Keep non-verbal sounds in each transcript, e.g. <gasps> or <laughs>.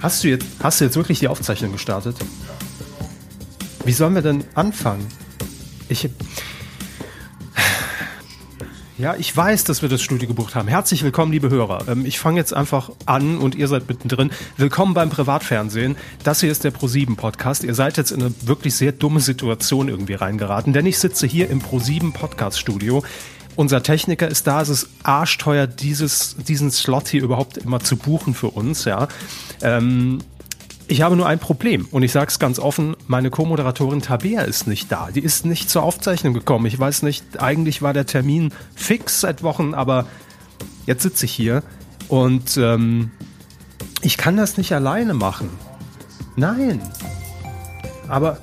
Hast du jetzt, hast du jetzt wirklich die Aufzeichnung gestartet? Wie sollen wir denn anfangen? Ich. <sighs> Ja, ich weiß, dass wir das Studio gebucht haben. Herzlich willkommen, liebe Hörer. Ähm, ich fange jetzt einfach an und ihr seid mittendrin. Willkommen beim Privatfernsehen. Das hier ist der Pro7 Podcast. Ihr seid jetzt in eine wirklich sehr dumme Situation irgendwie reingeraten, denn ich sitze hier im Pro7 Podcast Studio. Unser Techniker ist da. Es ist arschteuer, dieses, diesen Slot hier überhaupt immer zu buchen für uns, ja. Ähm, ich habe nur ein Problem und ich sage es ganz offen, meine Co-Moderatorin Tabea ist nicht da. Die ist nicht zur Aufzeichnung gekommen. Ich weiß nicht, eigentlich war der Termin fix seit Wochen, aber jetzt sitze ich hier und ähm, ich kann das nicht alleine machen. Nein. Aber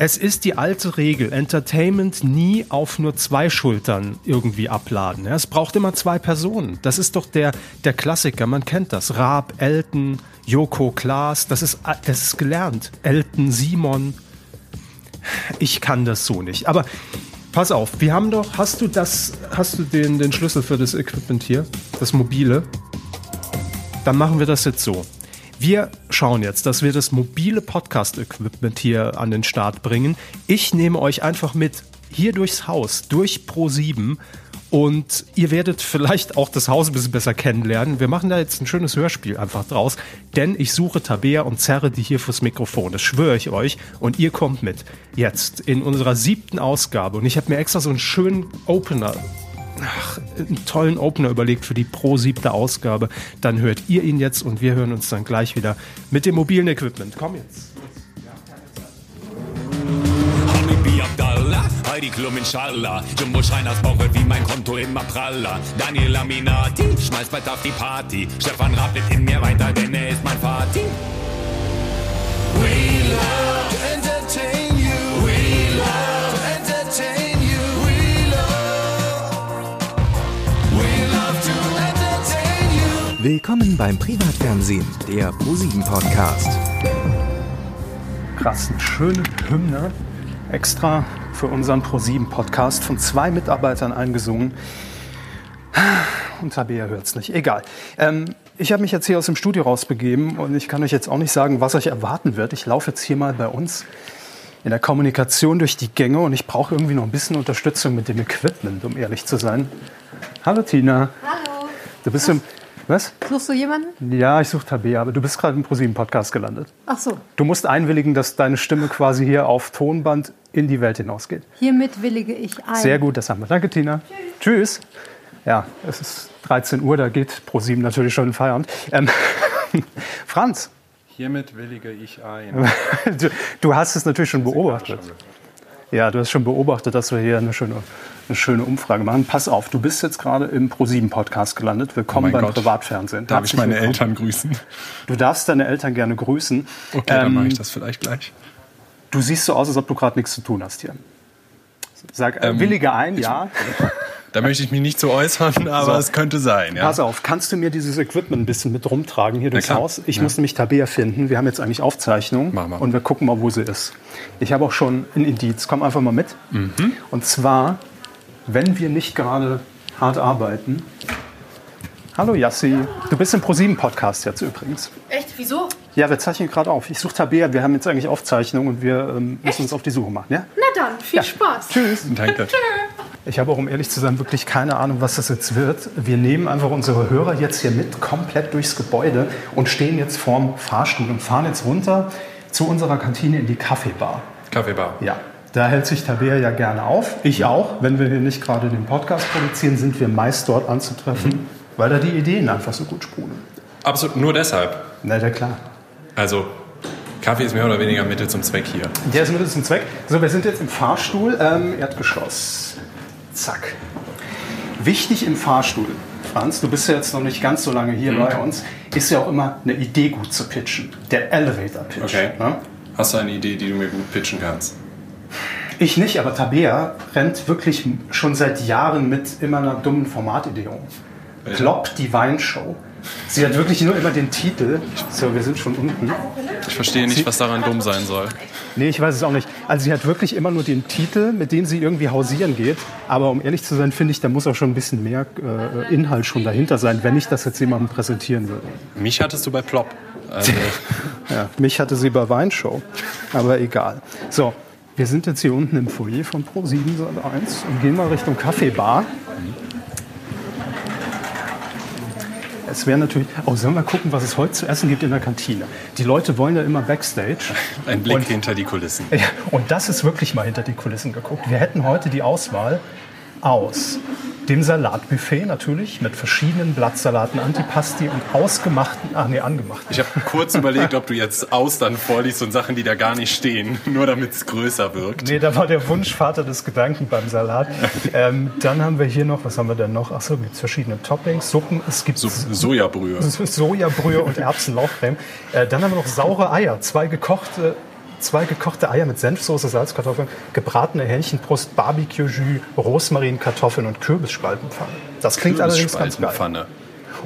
es ist die alte Regel, Entertainment nie auf nur zwei Schultern irgendwie abladen. Es braucht immer zwei Personen. Das ist doch der, der Klassiker, man kennt das. Raab, Elton, Joko Klaas, das ist, das ist gelernt. Elton, Simon. Ich kann das so nicht. Aber pass auf, wir haben doch, hast du das, hast du den, den Schlüssel für das Equipment hier? Das mobile? Dann machen wir das jetzt so. Wir schauen jetzt, dass wir das mobile Podcast-Equipment hier an den Start bringen. Ich nehme euch einfach mit hier durchs Haus, durch Pro 7 und ihr werdet vielleicht auch das Haus ein bisschen besser kennenlernen. Wir machen da jetzt ein schönes Hörspiel einfach draus, denn ich suche Tabea und zerre die hier fürs Mikrofon. Das schwöre ich euch. Und ihr kommt mit. Jetzt in unserer siebten Ausgabe. Und ich habe mir extra so einen schönen Opener ach, einen tollen Opener überlegt für die Pro siebte Ausgabe. Dann hört ihr ihn jetzt und wir hören uns dann gleich wieder mit dem mobilen Equipment. Komm jetzt. Heidi Klum inshallah. Jumbo Schreiners Bauch wie mein Konto immer praller. Daniel Aminati schmeißt bald auf die Party. Stefan wird in mir weiter, denn er ist mein Vati. Willkommen beim Privatfernsehen, der ProSieben Podcast. Krass, eine schöne Hymne. Extra für unseren ProSieben-Podcast von zwei Mitarbeitern eingesungen. Und Tabea hört es nicht. Egal. Ähm, ich habe mich jetzt hier aus dem Studio rausbegeben und ich kann euch jetzt auch nicht sagen, was euch erwarten wird. Ich laufe jetzt hier mal bei uns in der Kommunikation durch die Gänge und ich brauche irgendwie noch ein bisschen Unterstützung mit dem Equipment, um ehrlich zu sein. Hallo Tina. Hallo. Du bist im was? Suchst du jemanden? Ja, ich suche Tabea, aber du bist gerade im ProSieben-Podcast gelandet. Ach so. Du musst einwilligen, dass deine Stimme quasi hier auf Tonband in die Welt hinausgeht. Hiermit willige ich ein. Sehr gut, das haben wir. Danke, Tina. Tschüss. Tschüss. Ja, es ist 13 Uhr, da geht ProSieben natürlich schon in Feierabend. Ähm, <laughs> Franz. Hiermit willige ich ein. <laughs> du, du, hast es natürlich schon beobachtet. Ja, du hast schon beobachtet, dass wir hier eine schöne eine schöne Umfrage machen. Pass auf, du bist jetzt gerade im ProSieben-Podcast gelandet. Willkommen oh beim Gott. Privatfernsehen. Darf Herzlich ich meine willkommen. Eltern grüßen? Du darfst deine Eltern gerne grüßen. Okay, ähm, dann mache ich das vielleicht gleich. Du siehst so aus, als ob du gerade nichts zu tun hast hier. Sag, äh, ähm, willige ein, ich, ja. <laughs> Da möchte ich mich nicht so äußern, <laughs> aber so. es könnte sein. Ja. Pass auf, kannst du mir dieses Equipment ein bisschen mit rumtragen hier durchs Haus? Ich ja. muss nämlich Tabea finden. Wir haben jetzt eigentlich Aufzeichnung und wir gucken mal, wo sie ist. Ich habe auch schon ein Indiz. Komm einfach mal mit. Mhm. Und zwar wenn wir nicht gerade hart arbeiten. Hallo Yassi, du bist im ProSieben-Podcast jetzt übrigens. Echt? Wieso? Ja, wir zeichnen gerade auf. Ich suche Tabea, wir haben jetzt eigentlich Aufzeichnung und wir ähm, müssen uns auf die Suche machen. Ja? Na dann, viel ja. Spaß. Tschüss. Danke. Ich habe auch, um ehrlich zu sein, wirklich keine Ahnung, was das jetzt wird. Wir nehmen einfach unsere Hörer jetzt hier mit, komplett durchs Gebäude und stehen jetzt vorm Fahrstuhl und fahren jetzt runter zu unserer Kantine in die Kaffeebar. Kaffeebar? Ja. Da hält sich Tabea ja gerne auf. Ich auch. Wenn wir hier nicht gerade den Podcast produzieren, sind wir meist dort anzutreffen, mhm. weil da die Ideen einfach so gut sprudeln. Absolut, nur deshalb. Na ja, klar. Also, Kaffee ist mehr oder weniger Mittel zum Zweck hier. Der ist Mittel zum Zweck. So, wir sind jetzt im Fahrstuhl, ähm, Erdgeschoss. Zack. Wichtig im Fahrstuhl, Franz, du bist ja jetzt noch nicht ganz so lange hier mhm. bei uns, ist ja auch immer eine Idee gut zu pitchen. Der Elevator Pitch. Okay. Ne? Hast du eine Idee, die du mir gut pitchen kannst? Ich nicht, aber Tabea rennt wirklich schon seit Jahren mit immer einer dummen Formatidee um. Klopp die Weinshow. Sie hat wirklich nur immer den Titel. So, wir sind schon unten. Ich verstehe nicht, was daran dumm sein soll. Nee, ich weiß es auch nicht. Also sie hat wirklich immer nur den Titel, mit dem sie irgendwie hausieren geht. Aber um ehrlich zu sein, finde ich, da muss auch schon ein bisschen mehr äh, Inhalt schon dahinter sein, wenn ich das jetzt jemandem präsentieren würde. Mich hattest du bei Plop. Also, <laughs> Ja, mich hatte sie bei Weinshow, aber egal. So, wir sind jetzt hier unten im Foyer von Pro7 1 und gehen mal Richtung Kaffeebar. Es wäre natürlich. Oh, sollen wir gucken, was es heute zu essen gibt in der Kantine? Die Leute wollen ja immer Backstage. <laughs> ein Blick Und- hinter die Kulissen. Ja, und das ist wirklich mal hinter die Kulissen geguckt. Wir hätten heute die Auswahl aus dem Salatbuffet natürlich mit verschiedenen Blattsalaten, Antipasti und ausgemachten, ach nee, angemachten. Ich habe kurz überlegt, ob du jetzt Austern vorliest und Sachen, die da gar nicht stehen, <laughs> nur damit es größer wirkt. Nee, da war der Wunschvater des Gedanken beim Salat. Ähm, dann haben wir hier noch, was haben wir denn noch? Achso, gibt es verschiedene Toppings, Suppen, es gibt So, Sojabrühe. <laughs> Sojabrühe und Erbsenlauchcreme. Äh, dann haben wir noch saure Eier, zwei gekochte, zwei gekochte Eier mit Senfsoße, Salzkartoffeln, gebratene Hähnchenbrust, Barbecue-Jus, Rosmarin, Kartoffeln und Kürbisspaltenpfanne. Das klingt allerdings ganz geil.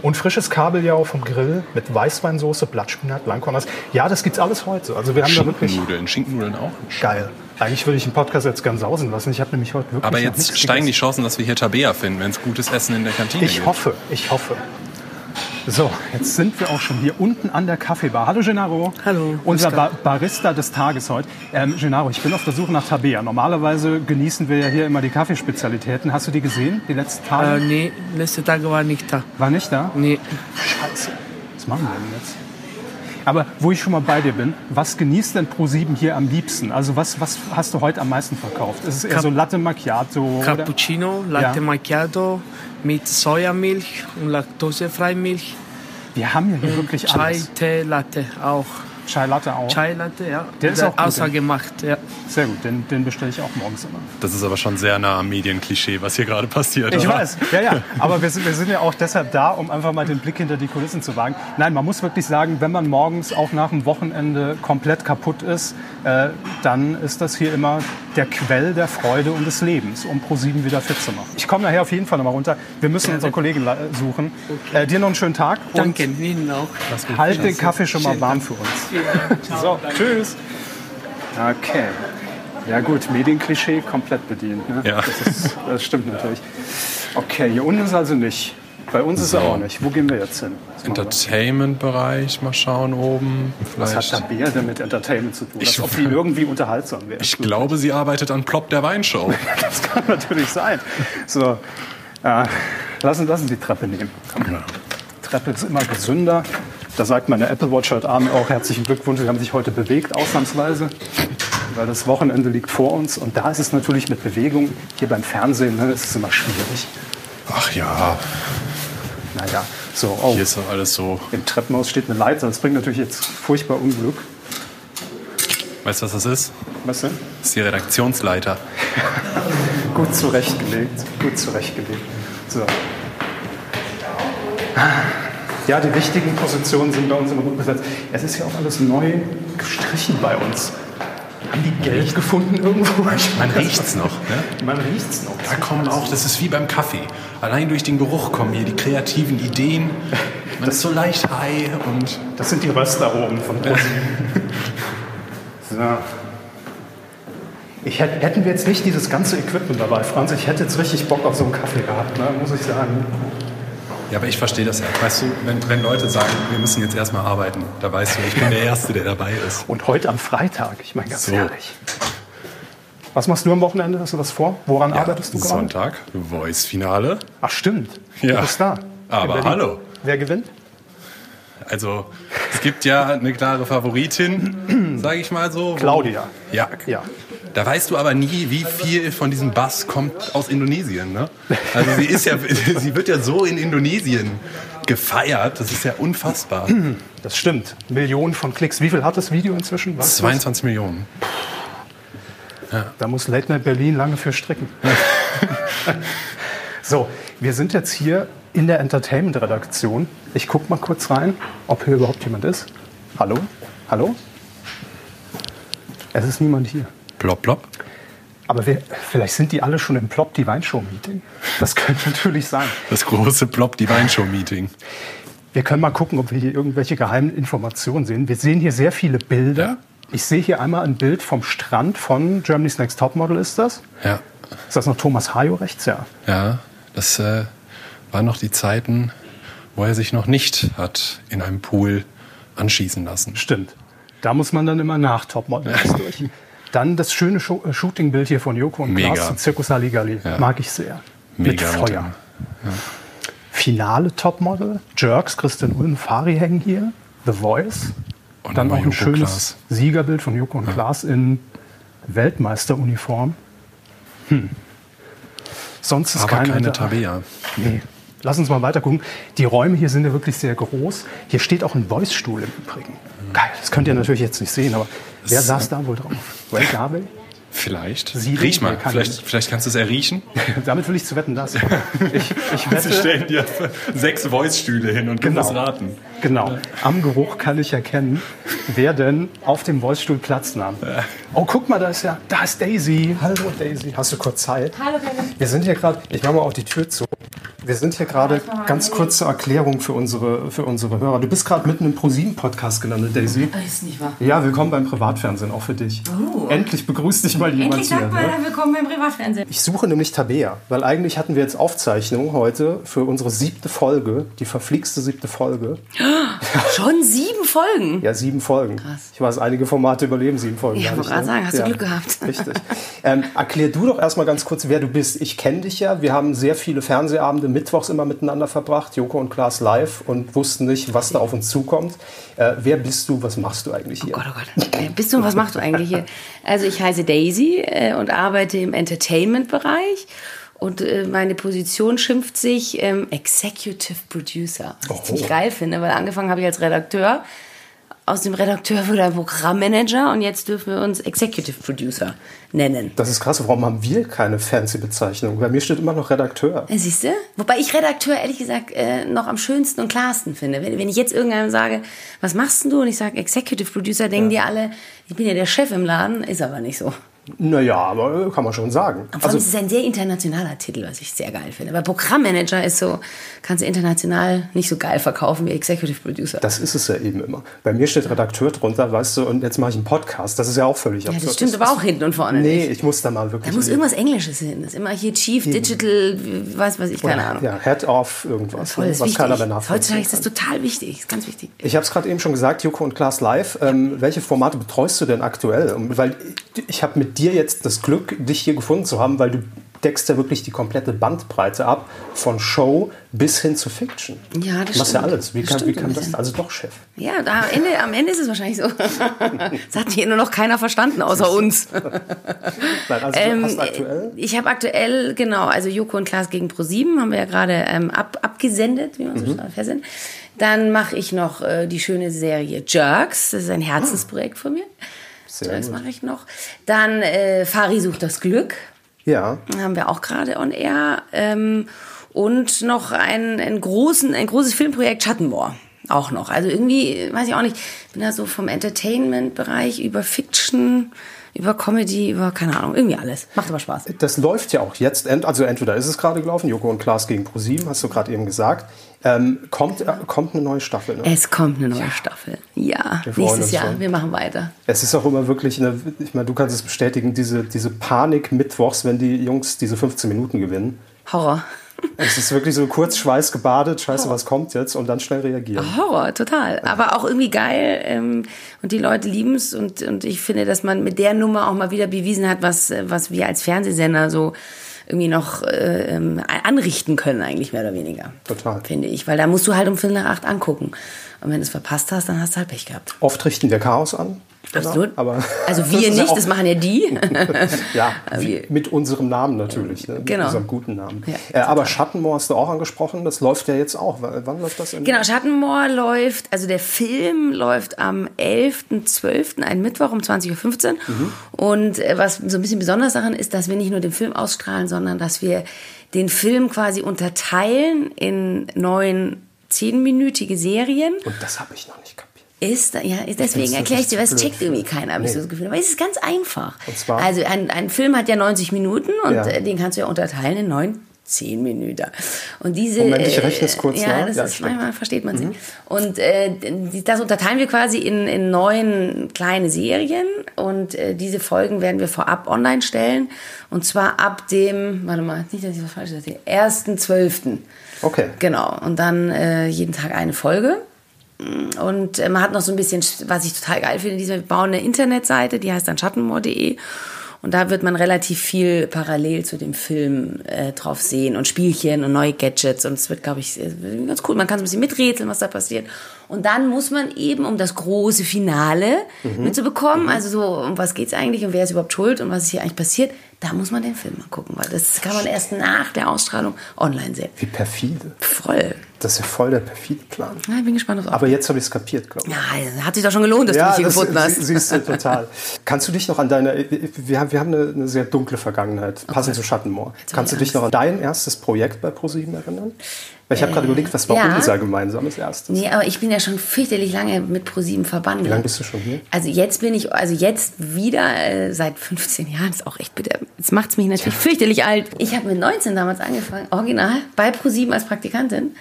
Und frisches Kabeljau vom Grill mit Weißweinsoße, Blattspinat, Blankornas. Ja, das gibt's alles heute. Also wir haben da wirklich Schinkennudeln. Schinkennudeln auch. geil. Eigentlich würde ich den Podcast jetzt ganz sausen lassen. Ich habe nämlich heute wirklich Aber jetzt steigen die. Chancen, dass wir hier Tabea finden, wenn es gutes Essen in der Kantine Ich gibt. hoffe, ich hoffe. So, jetzt sind wir auch schon hier unten an der Kaffeebar. Hallo Gennaro. Hallo, Unser grüß ba Gott. Barista des Tages heute. Ähm, Gennaro, ich bin auf der Suche nach Tabea. Normalerweise genießen wir ja hier immer die Kaffeespezialitäten. Hast du die gesehen, die letzten Tage? Äh, nee, letzte Tage war nicht da. War nicht da? Nee. Scheiße. Was machen wir denn jetzt? Aber wo ich schon mal bei dir bin, was genießt denn Pro7 hier am liebsten? Also was, was hast du heute am meisten verkauft? Ist es eher Cap- so Latte Macchiato? oder? Cappuccino, Latte Ja. Macchiato mit Sojamilch und laktosefreie Milch. Wir haben ja hier wirklich Chai, alles. Tee, Latte auch. Chai Latte auch. Chai Latte, ja. Der ist auch gut, Außer gemacht, ja. Sehr gut, den, den bestelle ich auch morgens immer. Das ist aber schon sehr nah am Medienklischee, was hier gerade passiert. Ich oder? weiß, ja, ja. Aber wir sind, wir sind ja auch deshalb da, um einfach mal den Blick hinter die Kulissen zu wagen. Nein, man muss wirklich sagen, wenn man morgens auch nach dem Wochenende komplett kaputt ist, äh, dann ist das hier immer der Quell der Freude und des Lebens, um ProSieben wieder fit zu machen. Ich komme nachher auf jeden Fall nochmal runter. Wir müssen unsere Kollegen suchen. Äh, dir noch einen schönen Tag und Danke, Ihnen auch. halt den Kaffee schon mal warm für uns. <laughs> So, tschüss. Okay. Ja gut, Medienklischee komplett bedient. Ne? Ja. Das, ist, das stimmt natürlich. Okay, hier unten ist also nicht. Bei uns ist er So. auch nicht. Wo gehen wir jetzt hin? Entertainment-Bereich, mal schauen oben. Was hat Vielleicht. Tabea denn mit Entertainment zu tun? Als Ich- ob die irgendwie unterhaltsam wäre. Ich glaube, sie arbeitet an Plop der Weinshow. <laughs> Das kann natürlich sein. So, äh, lassen, lassen Sie die Treppe nehmen. Treppe ist immer gesünder. Da sagt meine Apple Watch heute Abend auch herzlichen Glückwunsch. Sie haben sich heute bewegt, ausnahmsweise. Weil das Wochenende liegt vor uns. Und da ist es natürlich mit Bewegung, hier beim Fernsehen, ne, ist es immer schwierig. Ach ja, Naja, so, oh, hier ist doch alles so. im Treppenhaus steht eine Leiter. Das bringt natürlich jetzt furchtbar Unglück. Weißt du, was das ist? Weißt du? Das ist die Redaktionsleiter. <laughs> Gut zurechtgelegt. Gut zurechtgelegt. So. Ja, die wichtigen Positionen sind bei uns immer gut besetzt. Es ist ja auch alles neu gestrichen bei uns. Haben die Geld gefunden irgendwo? Man riecht's noch. Ne? Man riecht's noch. Da kommen auch, das ist wie beim Kaffee. Allein durch den Geruch kommen hier die kreativen Ideen. Man ist so leicht high und Das sind die Röstaromen von ProSieben. <laughs> so. Ich hätt, hätten wir jetzt nicht dieses ganze Equipment dabei, Franz, ich hätte jetzt richtig Bock auf so einen Kaffee gehabt, ne, muss ich sagen. Ja, aber ich verstehe das ja. Weißt du, wenn, wenn Leute sagen, wir müssen jetzt erstmal arbeiten, da weißt du, ich bin der Erste, der dabei ist. Und heute am Freitag, ich meine ganz So. ehrlich. Was machst du am Wochenende? Hast du was vor? Woran arbeitest du gerade? Sonntag, Voice-Finale. Ach stimmt, Ja. du bist da. Aber hallo. Wer gewinnt? Also, es gibt ja eine klare Favoritin, sage ich mal so. Claudia. Ja. Ja. Da weißt du aber nie, wie viel von diesem Bass kommt aus Indonesien. Ne? Also sie ist ja, <laughs> sie wird ja so in Indonesien gefeiert. Das ist ja unfassbar. Das stimmt. Millionen von Klicks. Wie viel hat das Video inzwischen? Das? 22 Millionen. Da muss Late Night Berlin lange für stricken. <laughs> so, wir sind jetzt hier in der Entertainment-Redaktion. Ich gucke mal kurz rein, ob hier überhaupt jemand ist. Hallo? Hallo? Es ist niemand hier. Plop, plop. Aber wir, vielleicht sind die alle schon im Plop die Weinshow-Meeting. Das könnte <laughs> natürlich sein. Das große Plop, die Weinshow-Meeting. Wir können mal gucken, ob wir hier irgendwelche geheimen Informationen sehen. Wir sehen hier sehr viele Bilder. Ja. Ich sehe hier einmal ein Bild vom Strand von Germany's Next Topmodel. Ist das? Ja, Ist das noch Thomas Hayo rechts? Ja. ja. Das äh, waren noch die Zeiten, wo er sich noch nicht hat in einem Pool anschießen lassen. Stimmt. Da muss man dann immer nach Topmodel erst <laughs> durch. Dann das schöne Sho äh, Shootingbild hier von Joko und Mega. Klaas, Zirkus Halligalli. Ja. Mag ich sehr. Mit Mega Feuer. Finale Topmodel. Jerks, Christian Ulm, Fari hängen hier. The Voice. Und dann auch ein Joko schönes Klaas. Siegerbild von Joko und Klaas in Weltmeisteruniform. Hm. Sonst ist Aber keine da. Tabea. Nee. Lass uns mal weiter gucken. Die Räume hier sind ja wirklich sehr groß. Hier steht auch ein Voice-Stuhl im Übrigen. Geil, das könnt ihr natürlich jetzt nicht sehen, aber wer Das- saß da wohl drauf? Ray Garvey? Vielleicht. Siedung? Riech mal. Vielleicht, vielleicht kannst du es erriechen. <laughs> Damit will ich zu wetten, das. <laughs> Ich, ich Sie wette, stellen dir sechs Voice-Stühle hin und du Genau. musst raten. Genau, am Geruch kann ich erkennen, wer denn auf dem Voice-Stuhl Platz nahm. Oh, guck mal, da ist ja, da ist Daisy. Hallo Daisy, hast du kurz Zeit? Hallo, Kevin. Wir sind hier gerade, ich mache mal auch die Tür zu. Wir sind hier gerade, ganz kurze Erklärung für unsere, für unsere Hörer. Du bist gerade mitten im ProSieben-Podcast gelandet, Daisy. Ist nicht wahr. Ja, willkommen beim Privatfernsehen, auch für dich. Oh. Endlich begrüßt dich mal jemand Endlich hier. sagt mal, Ne? willkommen beim Privatfernsehen. Ich suche nämlich Tabea, weil eigentlich hatten wir jetzt Aufzeichnung heute für unsere siebte Folge, die verflixte siebte Folge. <gasps> Schon sieben Folgen. Ja, sieben Folgen. Krass. Ich weiß, einige Formate überleben sieben Folgen. Ja, gar wollte gerade ne? sagen, hast du Glück gehabt. <laughs> Richtig. Ähm, erklär du doch erstmal ganz kurz, wer du bist. Ich kenne dich ja. Wir haben sehr viele Fernsehabende mittwochs immer miteinander verbracht, Joko und Klaas live und wussten nicht, was da auf uns zukommt. Äh, wer bist du? Was machst du eigentlich hier? Oh Gott, oh Gott. Äh, Bist du, was machst du eigentlich hier? <laughs> Also ich heiße Daisy äh, und arbeite im Entertainment-Bereich. Und äh, meine Position schimpft sich ähm, Executive Producer, was ich Oh. ziemlich geil finde, weil angefangen habe ich als Redakteur. Aus dem Redakteur wurde ein Programmmanager und jetzt dürfen wir uns Executive Producer nennen. Das ist krass. Warum haben wir keine fancy Bezeichnung? Bei mir steht immer noch Redakteur. Äh, Siehst du? Wobei ich Redakteur ehrlich gesagt äh, noch am schönsten und klarsten finde. Wenn, wenn ich jetzt irgendeinem sage, was machst denn du? Und ich sage Executive Producer, denken die alle, ich bin ja der Chef im Laden. Ist aber nicht so. Naja, aber äh, kann man schon sagen. Und vor allem ist es ein sehr internationaler Titel, was ich sehr geil finde. Weil Programmmanager ist so, kannst du international nicht so geil verkaufen wie Executive Producer. Das ist es ja eben immer. Bei mir steht Redakteur drunter, weißt du, und jetzt mache ich einen Podcast. Das ist ja auch völlig ja, absurd. das stimmt aber auch hinten und vorne Nee, nicht. ich muss da mal wirklich. Da muss irgendwas Englisches hin. Das ist immer hier Chief Digital, weiß was ich, keine Ahnung. Ja, Head of irgendwas, Voll, ne, was wichtig. keiner mehr nachvollziehen Heutzutage ist das total wichtig. Ist ganz wichtig. Ich habe es gerade eben schon gesagt, Joko und Klaas live. Ähm, welche Formate betreust du denn aktuell? Und Weil ich habe mit dir jetzt das Glück, dich hier gefunden zu haben, weil du deckst ja wirklich die komplette Bandbreite ab, von Show bis hin zu Fiction. Ja, das Du machst ja alles. Wie Das kann, wie kann das? Also doch, Chef. Ja, am, Ende, am Ende ist es wahrscheinlich so. <laughs> Das hat hier nur noch keiner verstanden, außer uns. <laughs> Nein, also Ähm, du hast aktuell. Ich habe aktuell, genau, also Joko und Klaas gegen ProSieben haben wir ja gerade ähm, ab, abgesendet, wie man Mhm. so sagt, versendet. Dann mache ich noch äh, die schöne Serie Jerks. Das ist ein Herzensprojekt von mir. Sehr Jerks gut. mache ich noch. Dann äh, Fari sucht das Glück. Ja. Haben wir auch gerade on air. Ähm, und noch ein, ein, großen, ein großes Filmprojekt Schattenmoor. Auch noch. Also irgendwie, weiß ich auch nicht, bin da so vom Entertainment-Bereich über Fiction, über Comedy, über keine Ahnung, irgendwie alles. Macht aber Spaß. Das läuft ja auch jetzt. Also entweder ist es gerade gelaufen, Joko und Klaas gegen ProSieben, hast du gerade eben gesagt. Ähm, kommt, äh, kommt eine neue Staffel. Ne? Es kommt eine neue Staffel. Ja, Wir freuen nächstes Jahr. schon. Wir machen weiter. Es ist auch immer wirklich, eine, ich meine, du kannst es bestätigen, diese, diese Panik mittwochs, wenn die Jungs diese 15 Minuten gewinnen. Horror. Es ist wirklich so kurz Schweiß gebadet, scheiße, was kommt jetzt und dann schnell reagieren. Horror, total. Aber auch irgendwie geil. Ähm, und die Leute lieben es. Und, und ich finde, dass man mit der Nummer auch mal wieder bewiesen hat, was, äh, was wir als Fernsehsender so irgendwie noch äh, ähm, anrichten können, eigentlich mehr oder weniger. Total. Finde ich. Weil da musst du halt um Viertel nach acht angucken. Und wenn du es verpasst hast, dann hast du halt Pech gehabt. Oft richten wir Chaos an. Absolut. aber also <laughs> wir ja nicht, auch- das machen ja die. <laughs> Ja, wie- mit unserem Namen natürlich, ne? mit Genau. unserem guten Namen. Ja, äh, aber Schattenmoor hast du auch angesprochen, das läuft ja jetzt auch. Wann läuft das? Genau, Schattenmoor läuft, also der Film läuft am 11.12., einen Mittwoch um 20.15 Uhr. Und äh, was so ein bisschen besonders daran ist, dass wir nicht nur den Film ausstrahlen, sondern dass wir den Film quasi unterteilen in neun zehnminütige Serien. Und das habe ich noch nicht kapiert. Ist, ja, deswegen erkläre ich dir, weil es checkt irgendwie keiner, habe ich Nee. so das Gefühl. Aber es ist ganz einfach. Also ein, ein Film hat ja 90 Minuten und Ja. äh, den kannst du ja unterteilen in neun 10 Minuten. Und diese, Moment, ich äh, rechne es kurz Ja, nach. das Ja, ist. Mhm. manchmal versteht man sie. Und äh, das unterteilen wir quasi in, in neun kleine Serien und äh, diese Folgen werden wir vorab online stellen. Und zwar ab dem, warte mal, nicht, dass ich was falsch sage, 1.12. Okay. Genau. Und dann äh, jeden Tag eine Folge. Und äh, man hat noch so ein bisschen, was ich total geil finde, wir bauen eine Internetseite, die heißt dann schattenmoor.de. Und da wird man relativ viel parallel zu dem Film äh, drauf sehen und Spielchen und neue Gadgets. Und es wird, glaube ich, ganz cool. Man kann so ein bisschen miträtseln, was da passiert. Und dann muss man eben, um das große Finale mhm. mitzubekommen, mhm. also so, um was geht's eigentlich und wer ist überhaupt schuld und was ist hier eigentlich passiert, da muss man den Film mal gucken, weil das kann man erst nach der Ausstrahlung online sehen. Wie perfide. Voll. Das ist ja voll der perfide Plan. Ja, ich bin gespannt aufs Aber jetzt habe ich es kapiert, glaube ich. Ja, hat sich doch schon gelohnt, dass ja, du mich hier das, gefunden hast. Siehst du, total. Kannst du dich noch an deine, wir haben, wir haben eine, eine sehr dunkle Vergangenheit, okay. passend zu Schattenmoor. Kannst du dich noch an dein erstes Projekt bei ProSieben erinnern? Weil ich habe gerade überlegt, was war ja. unser gemeinsames erstes? Nee, aber ich bin ja schon fürchterlich lange mit ProSieben verbunden. Wie lange bist du schon hier? Also jetzt bin ich, also jetzt wieder äh, seit 15 Jahren, ist auch echt bitter. Jetzt macht es mich natürlich ja. fürchterlich alt. Ich habe mit 19 damals angefangen, original, bei ProSieben als Praktikantin.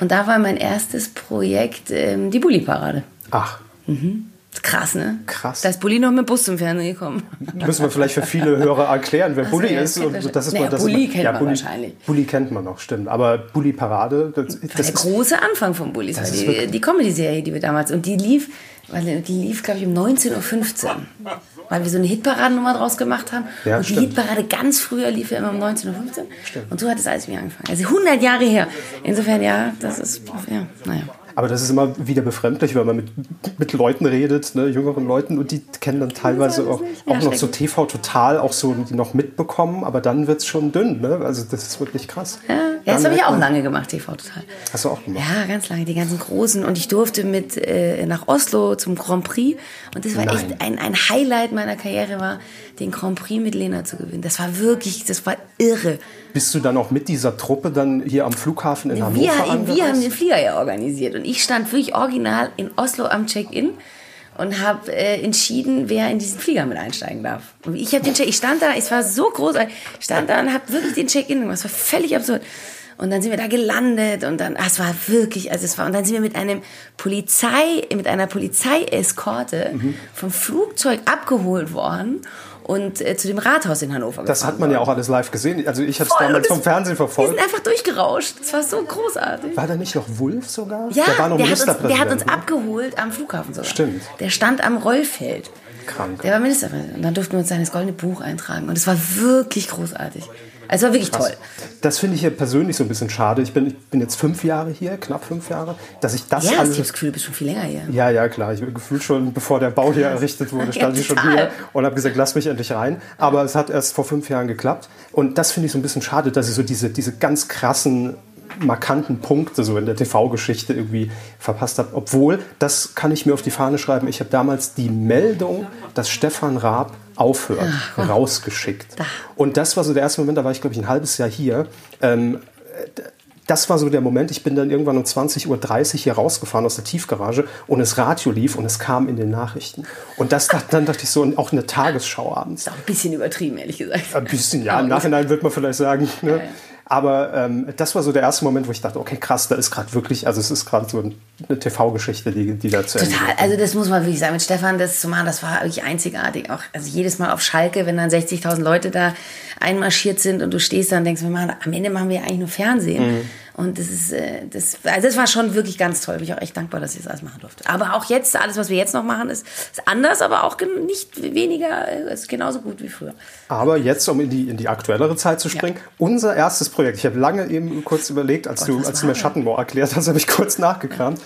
Und da war mein erstes Projekt ähm, die Bulli-Parade. Ach. Mhm. Krass, ne? Krass. Da ist Bulli noch mit Bus zum Fernsehen gekommen. Müssen wir vielleicht für viele Hörer erklären, wer Bulli ist. Und das ist naja, das Bulli kennt ja, man Bulli, wahrscheinlich. Bulli kennt man noch, stimmt. Aber Bulli Parade, das, das der große Anfang von Bulli. Das die, die Comedy-Serie, die wir damals. Und die lief, die lief, glaube ich, um 19.15 Uhr. Weil wir so eine Hitparadennummer draus gemacht haben. Ja, und die stimmt. Hitparade ganz früher lief ja immer um 19.15 Uhr. Und so hat es alles wieder angefangen. Also 100 Jahre her. Insofern, ja, das ist, ja, naja. Aber das ist immer wieder befremdlich, wenn man mit, mit Leuten redet, ne, jüngeren Leuten, und die kennen dann teilweise auch, ja, auch noch so TV total, auch so, die noch mitbekommen, aber dann wird es schon dünn. Ne? Also das ist wirklich krass. Ja, ja das habe ich auch lange gemacht, TV total. Hast du auch gemacht? Ja, ganz lange, die ganzen Großen. Und ich durfte mit äh, nach Oslo zum Grand Prix. Und das war Nein. echt ein, ein Highlight meiner Karriere, war den Grand Prix mit Lena zu gewinnen. Das war wirklich, das war irre. Bist du dann auch mit dieser Truppe dann hier am Flughafen in wir, Hannover Wir, wir haben den Flieger ja organisiert und ich stand wirklich original in Oslo am Check-in und habe äh, entschieden, wer in diesen Flieger mit einsteigen darf. Und ich habe den Check, ich stand da, es war so großartig, ich stand da und habe wirklich den Check-in gemacht. Es war völlig absurd. Und dann sind wir da gelandet und dann, ah, es war wirklich, also es war, und dann sind wir mit einem Polizei, mit einer Polizeieskorte mhm. vom Flugzeug abgeholt worden und äh, zu dem Rathaus in Hannover Das hat man ja auch alles live gesehen. Also ich habe es damals vom Fernsehen verfolgt. Wir sind einfach durchgerauscht. Das war so großartig. War da nicht noch Wulf sogar? Ja, der war noch der Ministerpräsident. Hat uns, der hat uns ne? abgeholt am Flughafen sogar. Stimmt. Der stand am Rollfeld. Krank. Der war Ministerpräsident. Und dann durften wir uns sein goldene Buch eintragen. Und es war wirklich großartig. Also war wirklich Krass. toll. Das finde ich ja persönlich so ein bisschen schade. Ich bin, ich bin jetzt fünf Jahre hier, knapp fünf Jahre, dass ich das ja, alles... Ja, das Gefühl, du bist schon viel länger hier. Ja, ja, klar. Ich bin gefühlt schon, bevor der Bau hier errichtet wurde, <laughs> stand ja, ich schon hier und habe gesagt, lass mich endlich rein. Aber es hat erst vor fünf Jahren geklappt. Und das finde ich so ein bisschen schade, dass ich so diese, diese ganz krassen markanten Punkte so in der TV-Geschichte irgendwie verpasst habe. Obwohl, das kann ich mir auf die Fahne schreiben, ich habe damals die Meldung, dass Stefan Raab aufhört, Ach, rausgeschickt. Da. Und das war so der erste Moment, da war ich glaube ich ein halbes Jahr hier. Ähm, das war so der Moment, ich bin dann irgendwann um 20.30 Uhr hier rausgefahren aus der Tiefgarage und das Radio lief und es kam in den Nachrichten. Und das dann dachte ich so, auch eine Tagesschau abends. Ist auch ein bisschen übertrieben, ehrlich gesagt. Ein bisschen, ja. Im Nachhinein wird man vielleicht sagen. Ne? Ja, aber ähm, das war so der erste Moment, wo ich dachte, okay, krass, da ist gerade wirklich, also es ist gerade so eine TV-Geschichte, die, die da zu Ende Total, also das muss man wirklich sagen, mit Stefan das zu machen, das war wirklich einzigartig. Auch, also jedes Mal auf Schalke, wenn dann 60.000 Leute da einmarschiert sind und du stehst da und denkst, wir machen, am Ende machen wir ja eigentlich nur Fernsehen. Mhm. Und das ist, äh, das, also das war schon wirklich ganz toll. Bin ich auch echt dankbar, dass ich das alles machen durfte. Aber auch jetzt, alles, was wir jetzt noch machen, ist, ist anders, aber auch nicht weniger, äh, ist genauso gut wie früher. Aber jetzt, um in die, in die aktuellere Zeit zu springen, ja. unser erstes Projekt. Ich habe lange eben kurz überlegt, als Gott, du, als du mir Schattenmoor erklärt hast, <laughs> habe ich kurz nachgekramt.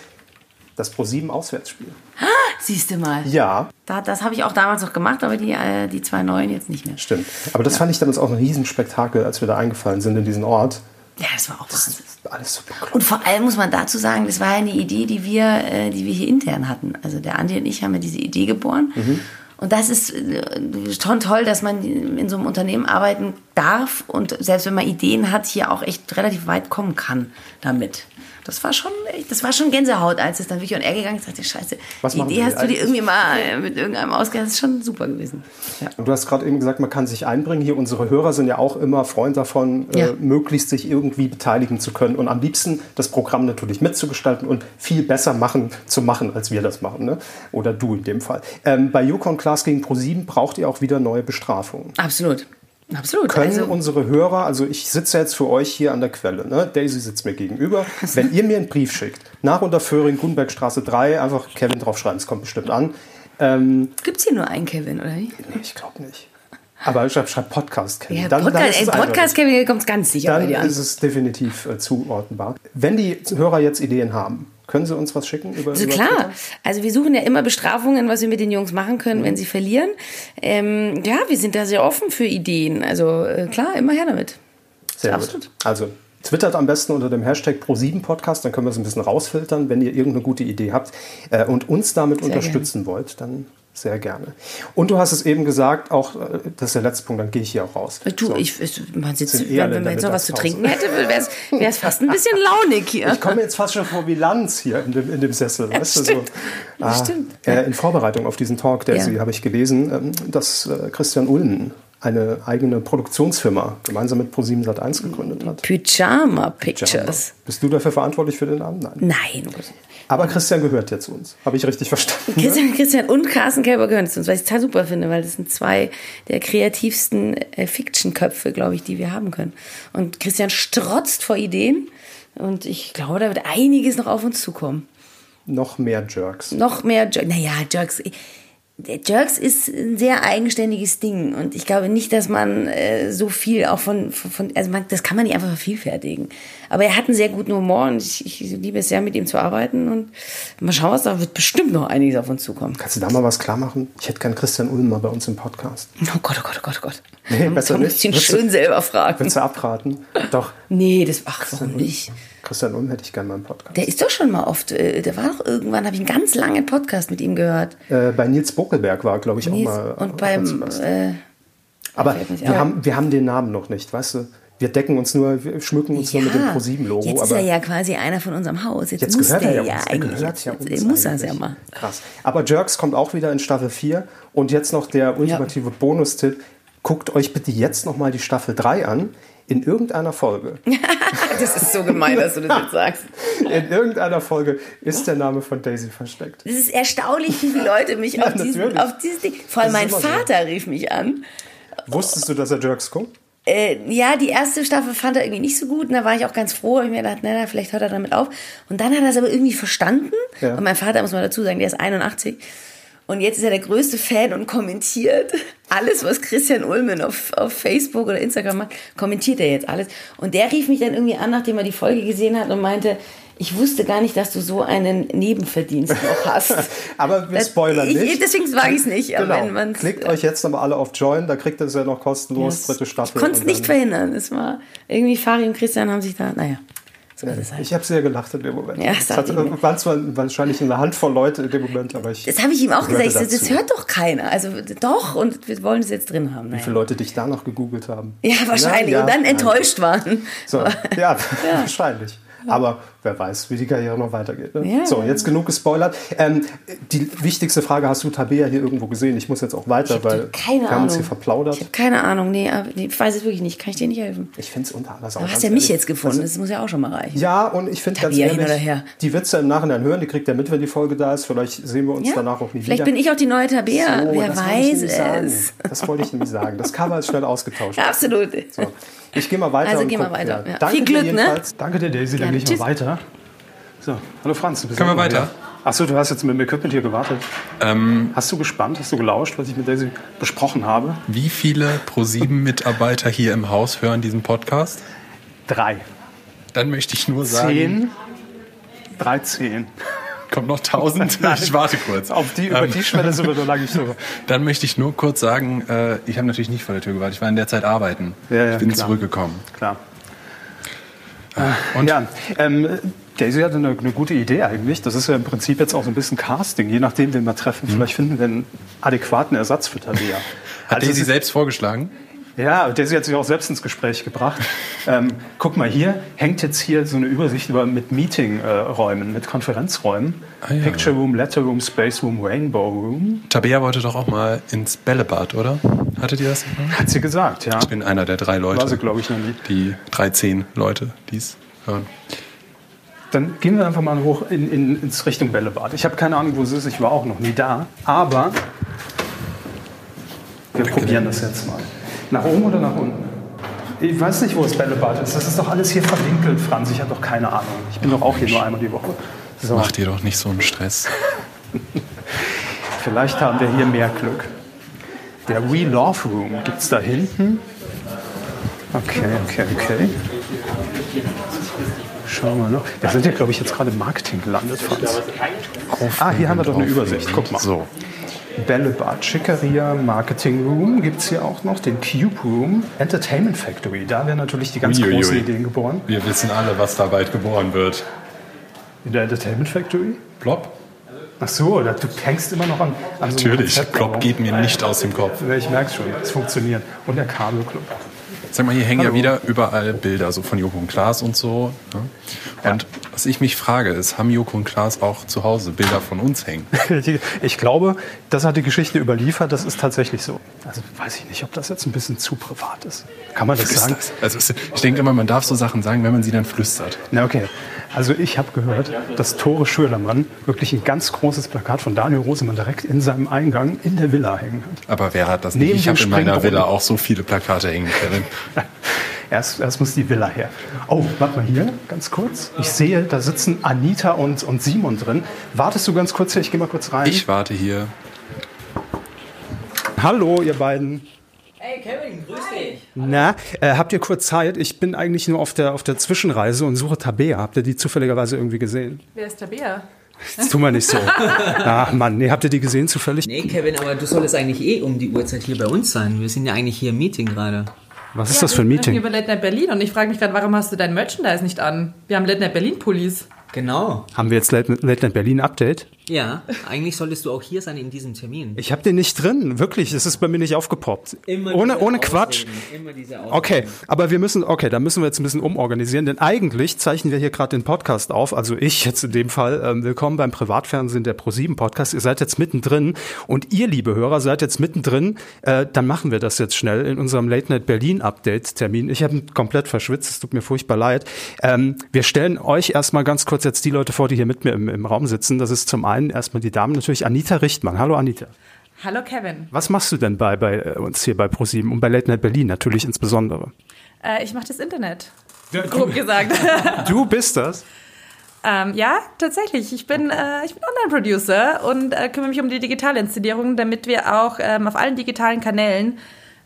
Das Pro7 Auswärtsspiel. Ah, siehst du mal. Ja. Da, das habe ich auch damals noch gemacht, aber die, äh, die zwei neuen jetzt nicht mehr. Stimmt. Aber das ja. fand ich damals auch ein Riesenspektakel, als wir da eingefallen sind in diesen Ort. Ja, das war auch das Wahnsinn. Alles super Und vor allem muss man dazu sagen, das war ja eine Idee, die wir, äh, die wir hier intern hatten. Also der Andi und ich haben ja diese Idee geboren. Mhm. Und das ist äh, schon toll, dass man in so einem Unternehmen arbeiten darf und selbst wenn man Ideen hat, hier auch echt relativ weit kommen kann damit das war schon, das war schon Gänsehaut, als es dann wirklich on air gegangen ist. Ich dachte, scheiße, Was die Idee hast du dir irgendwie mal mit irgendeinem ausgedacht. Das ist schon super gewesen. Ja. Und du hast gerade eben gesagt, man kann sich einbringen. Hier unsere Hörer sind ja auch immer Freund davon, äh, ja. äh, möglichst sich irgendwie beteiligen zu können und am liebsten das Programm natürlich mitzugestalten und viel besser machen zu machen, als wir das machen. Ne? Oder du in dem Fall. Ähm, bei Yukon Class gegen Pro7 braucht ihr auch wieder neue Bestrafungen. Absolut. Absolut. Können also, unsere Hörer, also ich sitze jetzt für euch hier an der Quelle, ne? Daisy sitzt mir gegenüber. <laughs> Wenn ihr mir einen Brief schickt, nach Unterföhring, Gunbergstraße 3, einfach Kevin draufschreiben, es kommt bestimmt an. Ähm, Gibt es hier nur einen Kevin, oder wie? nee, ich glaube nicht. Aber schreib, schreib Podcast Kevin. Ja, Dann- dann Podcast, ist es ey, Podcast eindeutig. Kevin kommt ganz sicher bei Dann dir an. ist es definitiv äh, zuordnenbar. Wenn die Hörer jetzt Ideen haben, können sie uns was schicken? Über, Also über klar, Twitter? also wir suchen ja immer Bestrafungen, was wir mit den Jungs machen können, Mhm. wenn sie verlieren. Ähm, ja, wir sind da sehr offen für Ideen. Also äh, klar, immer her damit. Sehr Absolut. gut. Also twittert am besten unter dem Hashtag Pro7Podcast, dann können wir es ein bisschen rausfiltern. Wenn ihr irgendeine gute Idee habt äh, und uns damit unterstützen wollt, dann sehr gerne. Und du hast es eben gesagt, auch äh, das ist der letzte Punkt, dann gehe ich hier auch raus. Du, So. ich, man sitzt, eh wenn, wenn man jetzt noch was zu trinken hätte, wäre es fast ein bisschen launig hier. Ich komme jetzt fast schon vor wie Lanz hier in dem, in dem Sessel. weißt du, so. stimmt. Das stimmt. Äh, in Vorbereitung auf diesen Talk, der Ja. Sie habe ich gelesen, ähm, dass äh, Christian Ulmen eine eigene Produktionsfirma gemeinsam mit ProSieben Sat1 gegründet hat. Pyjama Pictures. Bist du dafür verantwortlich für den Namen? Nein. Nein. Aber Christian gehört ja zu uns. Habe ich richtig verstanden? Christian, Christian und Carsten Kälber gehören zu uns, was ich total super finde, weil das sind zwei der kreativsten äh, Fiction-Köpfe, glaube ich, die wir haben können. Und Christian strotzt vor Ideen und ich glaube, da wird einiges noch auf uns zukommen. Noch mehr Jerks. Noch mehr Jerks. Naja, Jerks. Der Jerks ist ein sehr eigenständiges Ding und ich glaube nicht, dass man äh, so viel auch von, von also man, das kann man nicht einfach vervielfältigen. Aber er hat einen sehr guten Humor und ich, ich liebe es sehr, mit ihm zu arbeiten und mal schauen, was da wird bestimmt noch einiges auf uns zukommen. Kannst du da mal was klar machen? Ich hätte gern Christian Ulm mal bei uns im Podcast. Oh Gott, oh Gott, oh Gott, oh Gott. Nee, besser nicht. ich ihn Willst du- schön selber fragen. Willst du abraten? Doch. Nee, das, ach, warum nicht? Christian Ulm hätte ich gern mal im Podcast. Der ist doch schon mal oft, äh, der war doch irgendwann, habe ich einen ganz langen Podcast mit ihm gehört. Äh, bei Nils Bokelberg war, glaube ich, auch Nils- mal. und auch beim, mal zu Gast. äh, Aber wir haben, wir haben den Namen noch nicht, weißt du? Wir decken uns nur, wir schmücken uns nur mit dem Pro7-Logo. Jetzt ist er ja quasi einer von unserem Haus. Jetzt, jetzt muss gehört der er ja ja uns. Er eigentlich. gehört ja jetzt, uns muss er es ja mal. Krass. Aber Jerks kommt auch wieder in Staffel 4. Und jetzt noch der ultimative Bonustipp. Guckt euch bitte jetzt noch mal die Staffel 3 an. In irgendeiner Folge. <laughs> Das ist so gemein, dass du das jetzt sagst. <laughs> In irgendeiner Folge ist der Name von Daisy versteckt. Es ist erstaunlich, wie viele Leute mich auf, diesen, auf dieses Ding. Vor allem mein immer so. Vater rief mich an. Wusstest du, dass er Jerks guckt? Äh, ja, die erste Staffel fand er irgendwie nicht so gut und da war ich auch ganz froh. Ich mir gedacht, na, na, vielleicht hört er damit auf. Und dann hat er es aber irgendwie verstanden. Ja. Und mein Vater, muss man dazu sagen, der ist 81. Und jetzt ist er der größte Fan und kommentiert alles, was Christian Ulmen auf, auf Facebook oder Instagram macht, kommentiert er jetzt alles. Und der rief mich dann irgendwie an, nachdem er die Folge gesehen hat und meinte, ich wusste gar nicht, dass du so einen Nebenverdienst noch hast. <laughs> Aber wir Das- spoilern ich- nicht. deswegen sage ich's nicht, aber Genau. Klickt euch jetzt nochmal alle auf Join, da kriegt ihr es ja noch kostenlos, dritte Staffel. Ich konnte es nicht verhindern. Es war irgendwie Fari und Christian haben sich da, naja, so es halt. Ich habe sehr gelacht in dem Moment. Ja, es sag hat, ich waren zwar wahrscheinlich eine Handvoll Leute in dem Moment, aber ich. Das habe ich ihm auch gesagt. Ich so, das dazu. hört doch keiner. Also doch, und wir wollen es jetzt drin haben. Wie viele Leute dich da noch gegoogelt haben? Ja, wahrscheinlich. Ja, ja, und dann enttäuscht waren. So, <laughs> ja, wahrscheinlich. Aber wer weiß, wie die Karriere noch weitergeht. Ne? Ja. So, jetzt genug gespoilert. Ähm, die wichtigste Frage, hast du Tabea hier irgendwo gesehen? Ich muss jetzt auch weiter, weil wir haben uns hier verplaudert. Ich habe keine Ahnung. Nee, aber ich weiß es wirklich nicht. Kann ich dir nicht helfen. Ich finde es unter anderem auch Du hast ganz ja mich ehrlich- jetzt gefunden. Das muss ja auch schon mal reichen. Ja, und ich finde ganz Tabea hin ehrlich, oder her. die Witze im Nachhinein hören, die kriegt er mit, wenn die Folge da ist. Vielleicht sehen wir uns Ja. danach auch nie Vielleicht wieder. bin ich auch die neue Tabea. So, Wer weiß es. Das wollte ich nämlich sagen. Das Cover ist schnell ausgetauscht. <laughs> Absolut. So. Ich gehe mal weiter. Also geh mal guck, weiter, ja. Danke Viel dir Glück, ne? Danke dir, Daisy. Dann gehe ich mal weiter. So, hallo Franz. Du bist Können wir weiter? hier. Achso, du hast jetzt mit dem Equipment hier gewartet. Ähm, Hast du gespannt? Hast du gelauscht, was ich mit Daisy besprochen habe? wie viele Pro7-Mitarbeiter hier im Haus hören diesen Podcast? Drei. Dann möchte ich nur sagen, Zehn. Dreizehn. kommt noch 1000. <laughs> ich warte kurz. Auf die, über Ähm, die Schwelle sind wir noch lange nicht drüber. <laughs> Dann möchte ich nur kurz sagen, äh, ich habe natürlich nicht vor der Tür gewartet. Ich war in der Zeit arbeiten. Ja, ja, ich bin klar. zurückgekommen. Klar. Und Ja, ähm, Daisy hatte eine, eine gute Idee eigentlich. Das ist ja im Prinzip jetzt auch so ein bisschen Casting. Je nachdem, wen wir treffen, vielleicht finden wir einen adäquaten Ersatz für Tabea. Mhm. hat Also ist- selbst vorgeschlagen? Ja, Daisy hat sich auch selbst ins Gespräch gebracht. Ähm, guck mal, hier hängt jetzt hier so eine Übersicht über mit Meetingräumen, mit Konferenzräumen. Ah, ja. Picture Room, Letter Room, Space Room, Rainbow Room. Tabea wollte doch auch mal ins Bällebad, oder? Hattet ihr das? Hat sie gesagt, ja. Ich bin einer der drei Leute. War sie, glaube ich, noch nie. Die 13 Leute, die es hören. Dann gehen wir einfach mal hoch in, in, ins Richtung Bällebad. Ich habe keine Ahnung, wo es ist. Ich war auch noch nie da. Aber wir probieren das jetzt mal. Nach oben oder nach unten? Ich weiß nicht, wo das Bällebad ist. Das ist doch alles hier verwinkelt, Franz. Ich habe doch keine Ahnung. Ich bin doch auch hier nur einmal die Woche. So, Mach dir doch nicht so einen Stress. <laughs> vielleicht haben wir hier mehr Glück. Der We Love Room gibt es da hinten. Okay, okay, okay. Wir noch. Wir sind ja, glaube ich, jetzt gerade im Marketing gelandet, Franz. Ah, hier haben wir doch eine Übersicht. Guck mal. So. Bällebad, Chicaria, Marketing Room gibt es hier auch noch, den Cube Room, Entertainment Factory. Da werden natürlich die ganz Uiuiui. großen Ideen geboren. Wir wissen alle, was da bald geboren wird. In der Entertainment Factory? Plop? Ach so, da- du hängst immer noch an, an so Natürlich. Plop geht mir nicht aus dem Kopf. Ich merke schon, es funktioniert. Und der Kabelclub. Sag mal, hier hängen Hallo. ja wieder überall Bilder, so von Joko und Klaas und so. Ne? Und was ich mich frage, ist, haben Joko und Klaas auch zu Hause Bilder von uns hängen? <laughs> Ich glaube, das hat die Geschichte überliefert, das ist tatsächlich so. Also weiß ich nicht, ob das jetzt ein bisschen zu privat ist. Kann man das Ist sagen? Also ich denke immer, man darf so Sachen sagen, wenn man sie dann flüstert. Na okay. Also ich habe gehört, dass Tore Schürlermann wirklich ein ganz großes Plakat von Daniel Rosemann direkt in seinem Eingang in der Villa hängen hat. Aber wer hat das nicht? Neben Ich habe in meiner. Villa auch so viele Plakate hängen, Kevin. <laughs> Erst, erst muss die Villa her. Oh, warte mal hier, ganz kurz. Ich sehe, da sitzen Anita und, und Simon drin. Wartest du ganz kurz hier? Ich gehe mal kurz rein. Ich warte hier. Hallo, ihr beiden. Hey Kevin, grüß dich. Na, äh, habt ihr kurz Zeit? Ich bin eigentlich nur auf der, auf der Zwischenreise und suche Tabea. Habt ihr die zufälligerweise irgendwie gesehen? Wer ist Tabea? Jetzt tu mal nicht so. <laughs> Ach Mann, nee, habt ihr die gesehen zufällig? Nee, Kevin, aber du solltest eigentlich eh um die Uhrzeit hier bei uns sein. Wir sind ja eigentlich hier im Meeting gerade. Was ist das für ein Wir Meeting? über Late Night Berlin und ich frage mich gerade, warum hast du dein Merchandise nicht an? Wir haben Late Night Berlin Pullis. Genau. Haben wir jetzt Late, Late Night Berlin Update? Ja, eigentlich solltest du auch hier sein in diesem Termin. Ich habe den nicht drin, wirklich. Es ist bei mir nicht aufgepoppt. ohne diese ohne Quatsch. Immer. Okay, aber wir müssen, okay, da müssen wir jetzt ein bisschen umorganisieren, denn eigentlich zeichnen wir hier gerade den Podcast auf, also ich jetzt in dem Fall. Ähm, willkommen beim Privatfernsehen der Pro7 Podcast. Ihr seid jetzt mittendrin und ihr, liebe Hörer, seid jetzt mittendrin. Äh, dann machen wir das jetzt schnell in unserem Late Night Berlin Update Termin. Ich habe komplett verschwitzt, es tut mir furchtbar leid. Ähm, wir stellen euch erstmal ganz kurz jetzt die Leute vor, die hier mit mir im, im Raum sitzen. Das ist zum einen erstmal die Dame natürlich Anita Richtmann. Hallo Anita. Hallo Kevin. Was machst du denn bei, bei äh, uns hier bei Pro7 und bei Late Night Berlin natürlich insbesondere? Äh, ich mache das Internet. Grob gesagt. <laughs> Du bist das? ähm, ja, tatsächlich. Ich bin, äh, ich bin Online-Producer und äh, kümmere mich um die digitale Inszenierung, damit wir auch ähm, auf allen digitalen Kanälen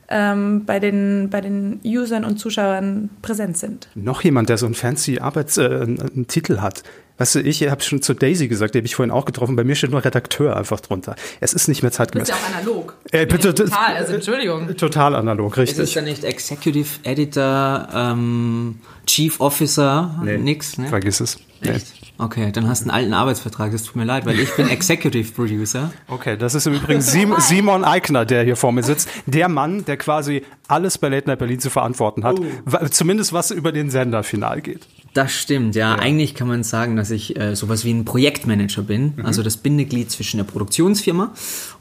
ähm, bei, den, bei den Usern und Zuschauern präsent sind. Noch jemand, der so einen fancy Arbeits, äh, einen, einen hat. Weißt du, ich habe schon zu Daisy gesagt, die habe ich vorhin auch getroffen. Bei mir steht nur Redakteur einfach drunter. Es ist nicht mehr Das zeitgemäß. ist ja auch analog. Äh, bitte, Total, also Entschuldigung. Total analog, Ist es richtig. dann nicht Executive Editor, ähm, Chief Officer, nix, ne? Vergiss es. Nee. Echt? Okay, dann hast du einen alten Arbeitsvertrag, das tut mir leid, weil ich bin <laughs> Executive Producer. Okay, das ist im Übrigen Sim Simon Eigner, der hier vor mir sitzt. Der Mann, der quasi alles bei Late Night Berlin zu verantworten hat. Wa- Zumindest was über den Sender final geht. Das stimmt, ja. Eigentlich kann man sagen, dass ich äh, sowas wie ein Projektmanager bin, Mhm. also das Bindeglied zwischen der Produktionsfirma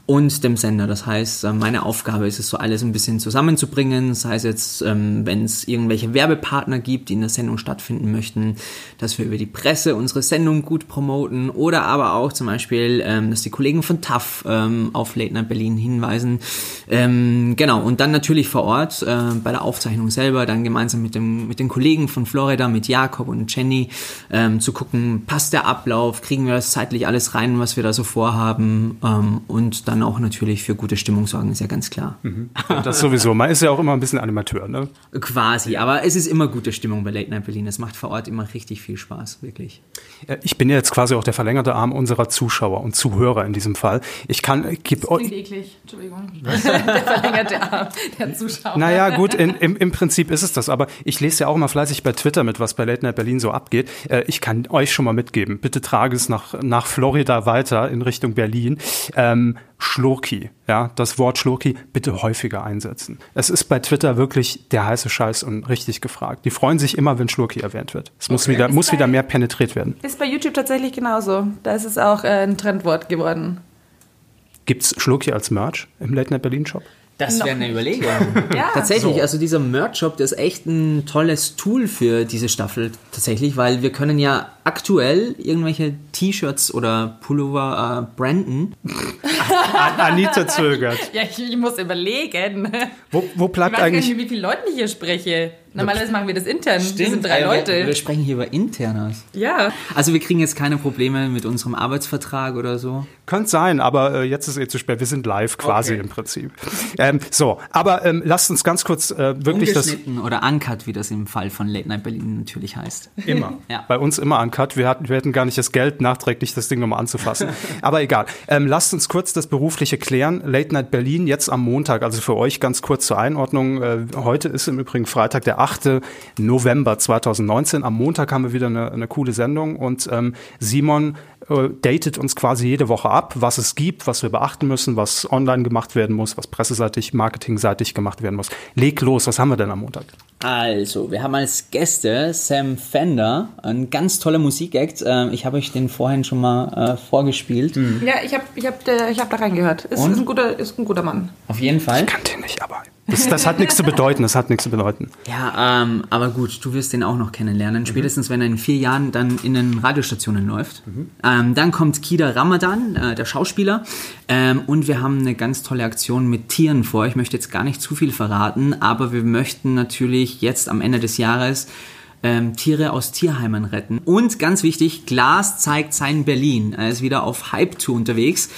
und dem Sender. Das heißt, äh, meine Aufgabe ist es, so alles ein bisschen zusammenzubringen. Das heißt jetzt, ähm, wenn es irgendwelche Werbepartner gibt, die in der Sendung stattfinden möchten, dass wir über die Presse unsere Sendung gut promoten oder aber auch zum Beispiel, ähm, dass die Kollegen von TAF ähm, auf Late Night Berlin hinweisen. Ähm, genau, und dann natürlich vor Ort äh, bei der Aufzeichnung selber, dann gemeinsam mit, dem, mit den Kollegen von Florida, mit Jakob und Jenny, ähm, zu gucken, passt der Ablauf, kriegen wir das zeitlich alles rein, was wir da so vorhaben ähm, und dann auch natürlich für gute Stimmung sorgen, ist ja ganz klar. Das sowieso. Man ist ja auch immer ein bisschen Animateur, ne? Quasi, aber es ist immer gute Stimmung bei Late Night Berlin. Es macht vor Ort immer richtig viel Spaß, wirklich. Äh, Ich bin ja jetzt quasi auch der verlängerte Arm unserer Zuschauer und Zuhörer in diesem Fall. Ich kann, gib, Klingt eklig. Entschuldigung. <laughs> der verlängerte Arm der Zuschauer. Naja, gut, in, im, im Prinzip ist es das. Aber ich lese ja auch immer fleißig bei Twitter mit, was bei Late Night Berlin so abgeht. Äh, ich kann euch schon mal mitgeben. Bitte trage es nach, nach Florida weiter in Richtung Berlin. Ähm, Schlurki, ja, das Wort Schlurki bitte häufiger einsetzen. Es ist bei Twitter wirklich der heiße Scheiß und richtig gefragt. Die freuen sich immer, wenn Schlurki erwähnt wird. Es muss wieder, muss wieder mehr penetriert werden. Ist bei YouTube tatsächlich genauso. Da ist es auch äh, ein Trendwort geworden. Gibt's Schlurki als Merch im Late Night Berlin Shop? Das wäre eine Überlegung. <laughs> Ja. Tatsächlich, So. also dieser Merch-Shop, der ist echt ein tolles Tool für diese Staffel. Tatsächlich, weil wir können ja aktuell irgendwelche T-Shirts oder Pullover äh, branden. An Anita zögert. <laughs> Ja, ich, ich muss überlegen. Wo, wo Ich bleibt nicht, eigentlich... mit wie vielen Leuten ich hier spreche. Normalerweise machen wir das intern. Wir sind drei äh, Leute. Wir, wir sprechen hier über Internas. ja. Also wir kriegen jetzt keine Probleme mit unserem Arbeitsvertrag oder so. Könnte sein, aber äh, jetzt ist eh zu spät. Wir sind live quasi Okay. im Prinzip. Ähm, so, aber ähm, lasst uns ganz kurz äh, wirklich das oder uncut, wie das im Fall von Late Night Berlin natürlich heißt. immer. <laughs> Ja. Bei uns immer uncut. Wir, hatten, wir hätten gar nicht das Geld, nachträglich das Ding nochmal anzufassen. <laughs> aber egal. Ähm, lasst uns kurz das Berufliche klären. Late Night Berlin jetzt am Montag. Also für euch ganz kurz zur Einordnung. Äh, heute ist im Übrigen Freitag, der 8. November 2019. Am Montag haben wir wieder eine, eine coole Sendung und ähm, Simon äh, datet uns quasi jede Woche ab, was es gibt, was wir beachten müssen, was online gemacht werden muss, was presseseitig, marketingseitig gemacht werden muss. Leg los, was haben wir denn am Montag? Also, wir haben als Gäste Sam Fender, ein ganz toller Musikact. Ähm, Ich habe euch den vorhin schon mal äh, vorgespielt. Ja, ich habe ich hab, äh, ich hab da reingehört. Ist, ist, ein guter, ist ein guter Mann. Auf jeden Fall. Kann den nicht, aber das, das hat nichts zu bedeuten, das hat nichts zu bedeuten. Ja, ähm, aber gut, du wirst den auch noch kennenlernen. Spätestens, wenn er in vier Jahren dann in den Radiostationen läuft. Ähm, dann kommt Kida Ramadan, äh, der Schauspieler. Ähm, und wir haben eine ganz tolle Aktion mit Tieren vor. Ich möchte jetzt gar nicht zu viel verraten, aber wir möchten natürlich jetzt am Ende des Jahres ähm, Tiere aus Tierheimen retten. Und ganz wichtig, Glas zeigt sein Berlin. Er ist wieder auf Hype-Tour unterwegs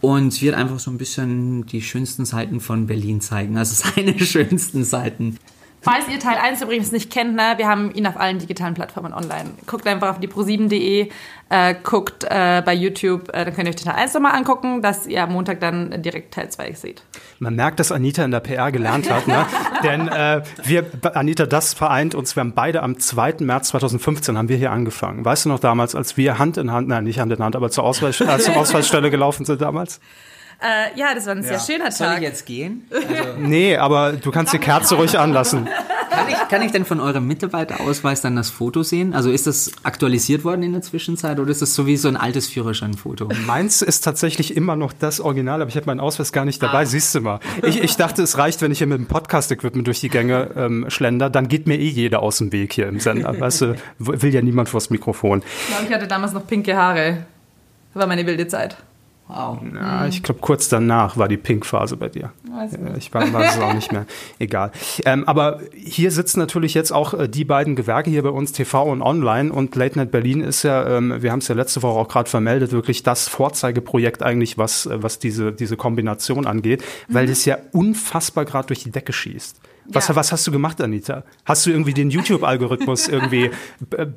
und wird einfach so ein bisschen die schönsten Seiten von Berlin zeigen. Also <laughs> seine schönsten Seiten. Falls ihr Teil 1 übrigens nicht kennt, ne, wir haben ihn auf allen digitalen Plattformen online. Guckt einfach auf die pro7.de, äh, guckt äh, bei YouTube, äh, dann könnt ihr euch Teil 1 nochmal angucken, dass ihr am Montag dann direkt Teil 2 seht. Man merkt, dass Anita in der PR gelernt hat, ne? <laughs> denn äh, wir, Anita, das vereint uns. Wir haben beide am 2. März 2015 haben wir hier angefangen. Weißt du noch damals, als wir Hand in Hand, nein, nicht Hand in Hand, aber zur, Auswahl, äh, zur <laughs> Auswahlstelle gelaufen sind damals? Äh, ja, das war ein sehr schöner Soll Tag. ich jetzt gehen? Also, Nee, aber du kannst die Kerze ruhig anlassen. kann, ich, kann ich denn von eurem Mitarbeiterausweis dann das Foto sehen? Also ist das aktualisiert worden in der Zwischenzeit oder ist das so wie so ein altes Führerscheinfoto? Meins ist tatsächlich immer noch das Original, aber ich habe meinen Ausweis gar nicht dabei. Siehst du mal. Ich, ich dachte, es reicht, wenn ich hier mit dem Podcast-Equipment durch die Gänge ähm, schlender. Dann geht mir eh jeder aus dem Weg hier im Sender. Weißt du, will ja niemand vors Mikrofon. Ich glaube, ich hatte damals noch pinke Haare. Das war meine wilde Zeit. Wow. Ja, ich glaube, kurz danach war die Pink-Phase bei dir. Weiß Ich weiß weiß es auch nicht mehr. <laughs> Egal. Ähm, aber hier sitzen natürlich jetzt auch äh, die beiden Gewerke hier bei uns, TV und Online. Und Late Night Berlin ist ja, ähm, wir haben es ja letzte Woche auch gerade vermeldet, wirklich das Vorzeigeprojekt eigentlich, was, äh, was diese, diese Kombination angeht, weil das ja unfassbar gerade durch die Decke schießt. Was, Ja. was hast du gemacht, Anita? Hast du irgendwie den YouTube-Algorithmus <laughs> irgendwie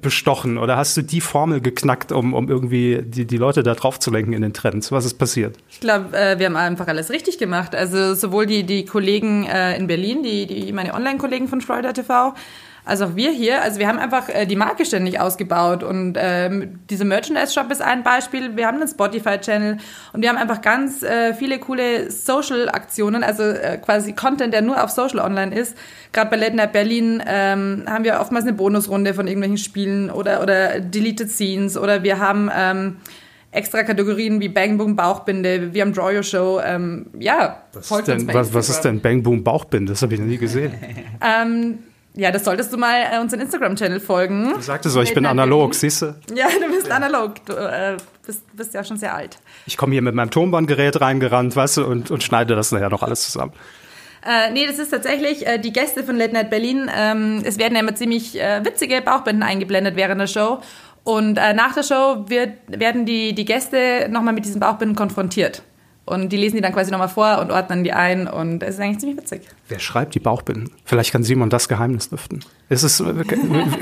bestochen oder hast du die Formel geknackt, um, um irgendwie die, die Leute da drauf zu lenken in den Trends? Was ist passiert? Ich glaube, äh, wir haben einfach alles richtig gemacht. Also sowohl die, die Kollegen äh, in Berlin, die, die meine Online-Kollegen von Florida TV, als auch wir hier. Also wir haben einfach äh, die Marke ständig ausgebaut und ähm, diese Merchandise-Shop ist ein Beispiel. Wir haben einen Spotify-Channel und wir haben einfach ganz äh, viele coole Social-Aktionen, also äh, quasi Content, der nur auf Social online ist. Gerade bei Late Night Berlin ähm, haben wir oftmals eine Bonusrunde von irgendwelchen Spielen oder, oder Deleted Scenes oder wir haben... Ähm, extra Kategorien wie Bang Boom Bauchbinde, wir haben Draw Your Show. Ähm, ja, Was ist, denn, was, was ist denn Bang Boom Bauchbinde? Das habe ich noch nie gesehen. <laughs> Ähm, ja, das solltest du mal äh, unseren Instagram-Channel folgen. Du sagtest so, ich bin analog, siehst du? Ja, du bist analog. Du äh, bist, bist ja schon sehr alt. Ich komme hier mit meinem Tonbandgerät reingerannt, weißt du, und, und schneide das nachher noch alles zusammen. Äh, nee, das ist tatsächlich äh, die Gäste von Late Night Berlin. Ähm, es werden ja immer ziemlich äh, witzige Bauchbinden eingeblendet während der Show. Und äh, nach der Show wird, werden die, die Gäste nochmal mit diesen Bauchbinden konfrontiert. Und die lesen die dann quasi nochmal vor und ordnen die ein. Und es ist eigentlich ziemlich witzig. Wer schreibt die Bauchbinden? Vielleicht kann Simon das Geheimnis lüften. Ist es,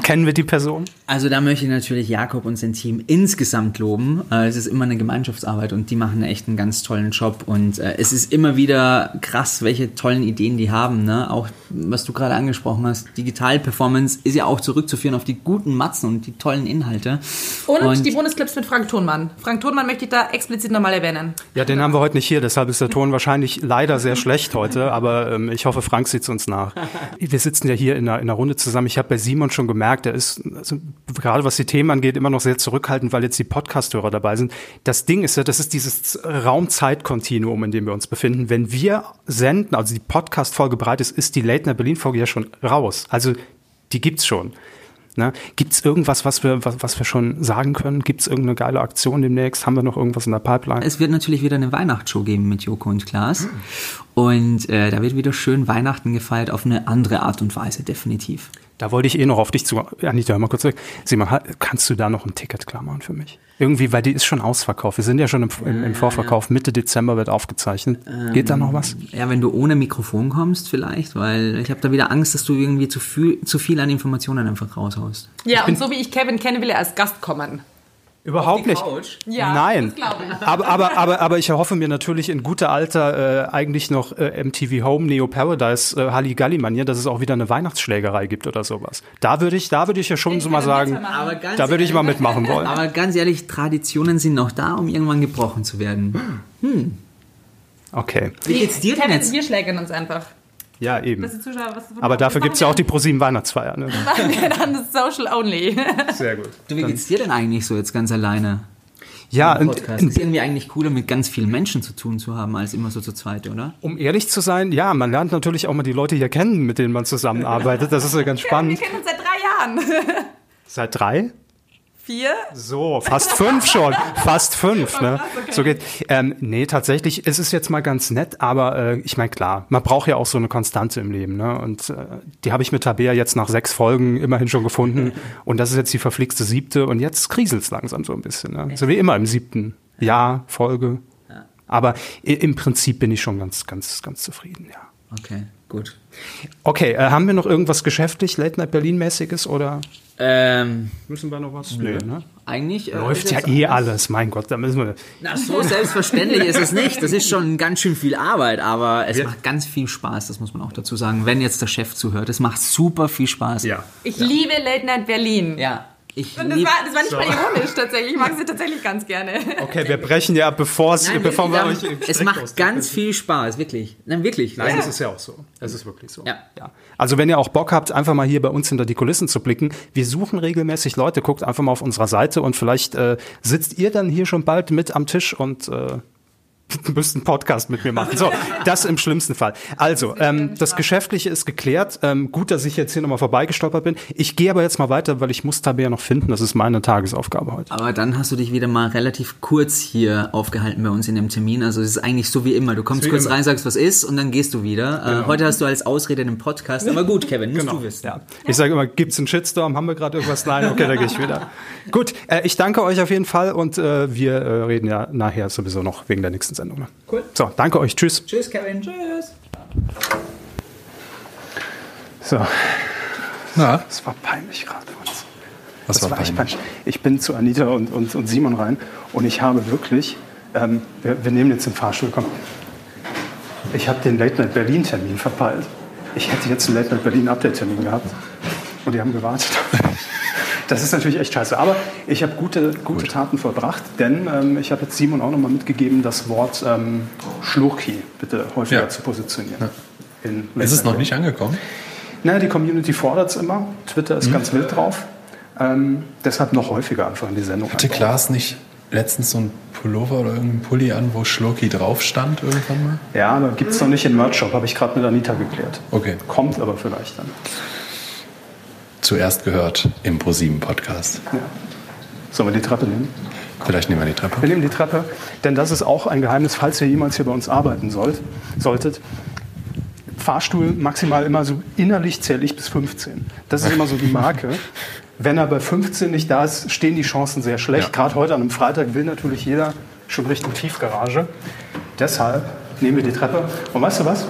kennen wir die Person? Also da möchte ich natürlich Jakob und sein Team insgesamt loben. Äh, Es ist immer eine Gemeinschaftsarbeit und die machen echt einen ganz tollen Job. Und äh, es ist immer wieder krass, welche tollen Ideen die haben. Ne? Auch was du gerade angesprochen hast, Digital-Performance ist ja auch zurückzuführen auf die guten Matzen und die tollen Inhalte. Und, Und- die Bonusclips mit Frank Thonmann. Frank Thonmann möchte ich da explizit nochmal erwähnen. Ja, den haben wir heute nicht hier, deshalb ist der Ton wahrscheinlich leider sehr schlecht heute, aber ähm, ich hoffe, Frank sieht uns nach. <laughs> Wir sitzen ja hier in einer, in einer Runde zusammen. Ich habe bei Simon schon gemerkt, er ist, also, gerade was die Themen angeht, immer noch sehr zurückhaltend, weil jetzt die Podcast-Hörer dabei sind. Das Ding ist ja, das ist dieses Raumzeitkontinuum, in dem wir uns befinden. Wenn wir senden, also die Podcast-Folge bereit ist, ist die Night Berlin-Folge ja schon raus. Also die gibt's schon. Ne? Gibt es irgendwas, was wir, was, was wir schon sagen können? Gibt es irgendeine geile Aktion demnächst? Haben wir noch irgendwas in der Pipeline? Es wird natürlich wieder eine Weihnachtsshow geben mit Joko und Klaas. Und äh, da wird wieder schön Weihnachten gefeiert auf eine andere Art und Weise, definitiv. Da wollte ich eh noch auf dich zu. Anita, hör mal kurz zurück. Simon, kannst du da noch ein Ticket klar machen für mich? Irgendwie, weil die ist schon ausverkauft. Wir sind ja schon im, im, im Vorverkauf. Mitte Dezember wird aufgezeichnet. Geht da noch was? Ja, wenn du ohne Mikrofon kommst vielleicht, weil ich habe da wieder Angst, dass du irgendwie zu viel, zu viel an Informationen einfach raushaust. Ja, und so wie ich Kevin kenne, will er als Gast kommen. Überhaupt nicht. Ja, Nein. ich. Aber, aber, aber, aber ich erhoffe mir natürlich in guter Alter äh, eigentlich noch äh, MTV Home, Neo Paradise, äh, Halligalli Manier, dass es auch wieder eine Weihnachtsschlägerei gibt oder sowas. Da würde ich, da würde ich ja schon so mal sagen, Aber ganz da würde ich mal mitmachen wollen. Aber ganz ehrlich, Traditionen sind noch da, um irgendwann gebrochen zu werden. Okay. Wie geht's dir denn jetzt? wir schlägern uns einfach. Ja, eben. Dass die Zuschauer was davon Aber haben. dafür Das gibt's ja auch die machen ProSieben Weihnachtsfeier. Ne? wir- machen wir dann das Social Only. <laughs> Sehr gut. Du, wie geht's dir denn eigentlich so jetzt ganz alleine? Ja, und, Podcast? ist irgendwie eigentlich cooler, mit ganz vielen Menschen zu tun zu haben, als immer so zu zweit, oder? um ehrlich zu sein, ja, man lernt natürlich auch mal die Leute hier kennen, mit denen man zusammenarbeitet. Das ist ja ganz Wir spannend. kennen uns seit drei Jahren. Seit drei? Vier? So, fast fünf schon. Fast fünf, ne? <laughs> okay. So geht. Ähm, nee, tatsächlich, es ist jetzt mal ganz nett, aber äh, ich meine, klar, man braucht ja auch so eine Konstante im Leben, ne? Und äh, die habe ich mit Tabea jetzt nach sechs Folgen immerhin schon gefunden. Und das ist jetzt die verflixte siebte und jetzt kriselt's langsam so ein bisschen. Ne? So wie immer im siebten Jahr, Folge. Aber im Prinzip bin ich schon ganz, ganz, ganz zufrieden, ja. Okay, gut. Okay, äh, haben wir noch irgendwas geschäftlich, Late Night Berlin-mäßiges oder Ähm, müssen wir noch was? Nee, ne? eigentlich äh, Läuft ja eh alles- alles, mein Gott, da müssen wir. Na, so selbstverständlich ist es nicht. Das ist schon ganz schön viel Arbeit, aber es macht ganz viel Spaß, das muss man auch dazu sagen. Wenn jetzt der Chef zuhört, es macht super viel Spaß. Ja. Ich liebe Late Night Berlin. Ja, ich Und das lieb- war, das war nicht mal ironisch tatsächlich. Ich mag sie tatsächlich ganz gerne. Okay, wir brechen ja bevor es, bevor wir euch. es macht ganz viel Spaß, wirklich. Nein, wirklich. Nein, Ja. das ist ja auch so. Das ist wirklich so. Ja. ja. Also wenn ihr auch Bock habt, einfach mal hier bei uns hinter die Kulissen zu blicken. Wir suchen regelmäßig Leute. Guckt einfach mal auf unserer Seite und vielleicht äh, sitzt ihr dann hier schon bald mit am Tisch und äh, <laughs> müsst einen Podcast mit mir machen. So, das im schlimmsten Fall. Also, ähm, das Geschäftliche ist geklärt. Ähm, gut, dass ich jetzt hier nochmal vorbeigestolpert bin. Ich gehe aber jetzt mal weiter, weil ich muss Tabea noch finden. Das ist meine Tagesaufgabe heute. Aber dann hast du dich wieder mal relativ kurz hier aufgehalten bei uns in dem Termin. Also es ist eigentlich so wie immer. Du kommst kurz immer. rein, sagst, was ist und dann gehst du wieder. Äh, heute hast du als Ausrede einen Podcast. Aber gut, Kevin, musst du wissen. Ja. Ich sage immer, gibt's einen Shitstorm? Haben wir gerade irgendwas? Nein, okay, da gehe ich wieder. <laughs> Gut, äh, ich danke euch auf jeden Fall und äh, wir äh, reden ja nachher sowieso noch wegen der nächsten Sendung. Ne? Cool. So, danke euch. Tschüss. Tschüss, Kevin. Tschüss. So, Na, das war peinlich gerade für uns. was Das war war echt peinlich? peinlich. Ich bin zu Anita und, und, und Simon rein und ich habe wirklich, ähm, wir, wir nehmen jetzt den Fahrstuhl, komm. Ich habe den Late Night Berlin Termin verpeilt. Ich hätte jetzt einen Late Night Berlin Update Termin gehabt und die haben gewartet. <laughs> Das ist natürlich echt scheiße. Aber ich habe gute, gute Taten vollbracht, denn ähm, ich habe jetzt Simon auch nochmal mitgegeben, das Wort ähm, Schlurki bitte häufiger Ja. zu positionieren. Late Ist es noch nicht angekommen? Naja, die Community fordert es immer. Twitter Mhm. ist ganz wild drauf. Ähm, deshalb noch häufiger einfach in die Sendung. Hatte. Klaas nicht letztens so ein Pullover oder irgendein Pulli an, wo Schloki drauf stand irgendwann mal? Ja, aber gibt es noch nicht im Merch-Shop, habe ich gerade mit Anita geklärt. Okay. Kommt aber vielleicht dann. Zuerst gehört im ProSieben Podcast. Ja. Sollen wir die Treppe nehmen? Vielleicht nehmen wir die Treppe. Wir nehmen die Treppe, denn das ist auch ein Geheimnis, falls ihr jemals hier bei uns arbeiten sollt, solltet. Fahrstuhl maximal immer so innerlich zähle ich bis 15. Das ist immer so die Marke. Wenn er bei 15 nicht da ist, stehen die Chancen sehr schlecht. Ja. Gerade heute an einem Freitag will natürlich jeder schon Richtung Tiefgarage. Deshalb nehmen wir die Treppe. Und weißt du was?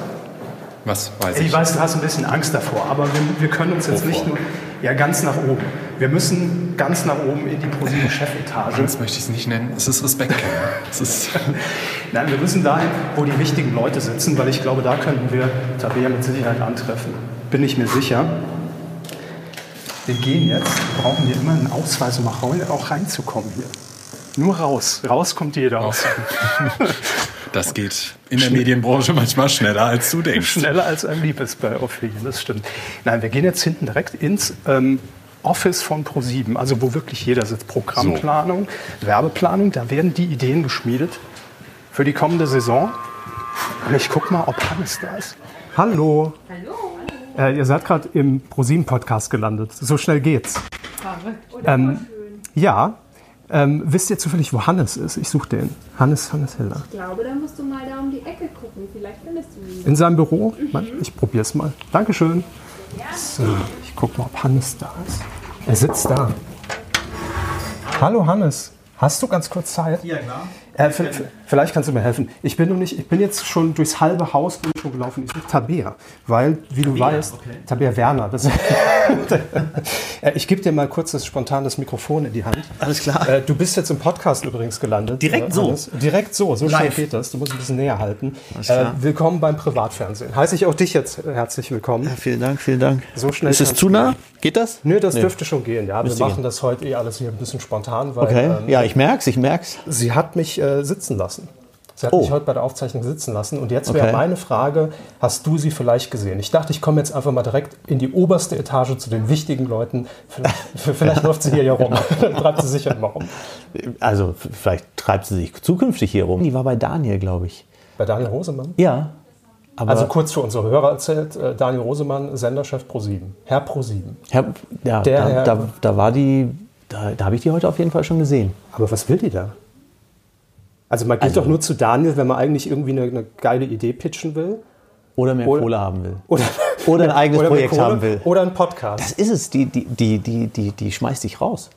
Was weiß Ich ich? weiß, du hast ein bisschen Angst davor, aber wir, wir können uns jetzt Wovor? nicht nur ja, ganz nach oben. Wir müssen ganz nach oben in die ProSieben <laughs> Chefetage. Das möchte ich es nicht nennen. Es ist Respekt. Es ist <laughs> Nein, wir müssen dahin, wo die wichtigen Leute sitzen, weil ich glaube, da könnten wir Tabea mit Sicherheit antreffen. Bin ich mir sicher. Wir gehen jetzt, wir brauchen hier immer einen Ausweis, um auch rein- auch reinzukommen hier. Nur raus. Raus kommt jeder. <laughs> Das geht in der Medienbranche manchmal schneller, als du denkst. Schneller als ein liebes bei Ophelia, das stimmt. Nein, wir gehen jetzt hinten direkt ins ähm, Office von Pro7, also wo wirklich jeder sitzt. Programmplanung, Werbeplanung, da werden die Ideen geschmiedet für die kommende Saison. Und ich guck mal, ob Hannes da ist. Hallo. Hallo. Äh, ihr seid gerade im Pro7-Podcast gelandet. So schnell geht's. Ähm, ja. Ähm, wisst ihr zufällig, wo Hannes ist? Ich suche den. Hannes, Hannes Heller. Ich glaube, da musst du mal da um die Ecke gucken. Vielleicht findest du ihn. In seinem Büro? Ich probiere es mal. Dankeschön. So, ich gucke mal, ob Hannes da ist. Er sitzt da. Hallo Hannes. Hast du ganz kurz Zeit? Ja, klar. Äh, vielleicht kannst du mir helfen. Ich bin, noch nicht, ich bin jetzt schon durchs halbe Haus bin schon gelaufen. Ich suche Tabea, weil, wie du weißt, Tabea Werner. Das, <laughs> Äh, ich gebe dir mal kurz das spontanes Mikrofon in die Hand. Alles klar. Äh, du bist jetzt im Podcast übrigens gelandet. Direkt äh, so? Direkt so, so schnell geht das. Du musst ein bisschen näher halten. Äh, willkommen beim Privatfernsehen. Heiße ich auch dich jetzt äh, herzlich willkommen. Ja, vielen Dank, vielen Dank. So schnell Ist es zu nah? Geht das? Nö, das Nö. dürfte schon gehen. Ja, wir machen gehen. das heute eh alles hier ein bisschen spontan, weil Okay. ähm, Ja, ich merk's, ich merk's. sie hat mich äh, sitzen lassen. Sie hat Oh. mich heute bei der Aufzeichnung sitzen lassen. Und jetzt wäre Okay. meine Frage, hast du sie vielleicht gesehen? Ich dachte, ich komme jetzt einfach mal direkt in die oberste Etage zu den wichtigen Leuten. Vielleicht, <laughs> vielleicht läuft sie hier ja rum. <laughs> Treibt sie sicher immer rum. Also, vielleicht treibt sie sich zukünftig hier rum. Die war bei Daniel, glaube ich. Bei Daniel Rosemann? Ja. Aber Also kurz für unsere Hörer erzählt, äh, Daniel Rosemann, Senderchef Pro7. Herr Pro7. Herr, ja, Der da, Herr- da, da war die, da, da habe ich die heute auf jeden Fall schon gesehen. Aber was will die da? Also man geht Also- doch nur zu Daniel, wenn man eigentlich irgendwie eine, eine geile Idee pitchen will. Oder mehr Oder- Kohle haben will. Oder, Oder ein eigenes <laughs> oder Projekt Kohle, haben will. Oder ein Podcast. Das ist es. Die, die, die, die, die, die schmeißt dich raus.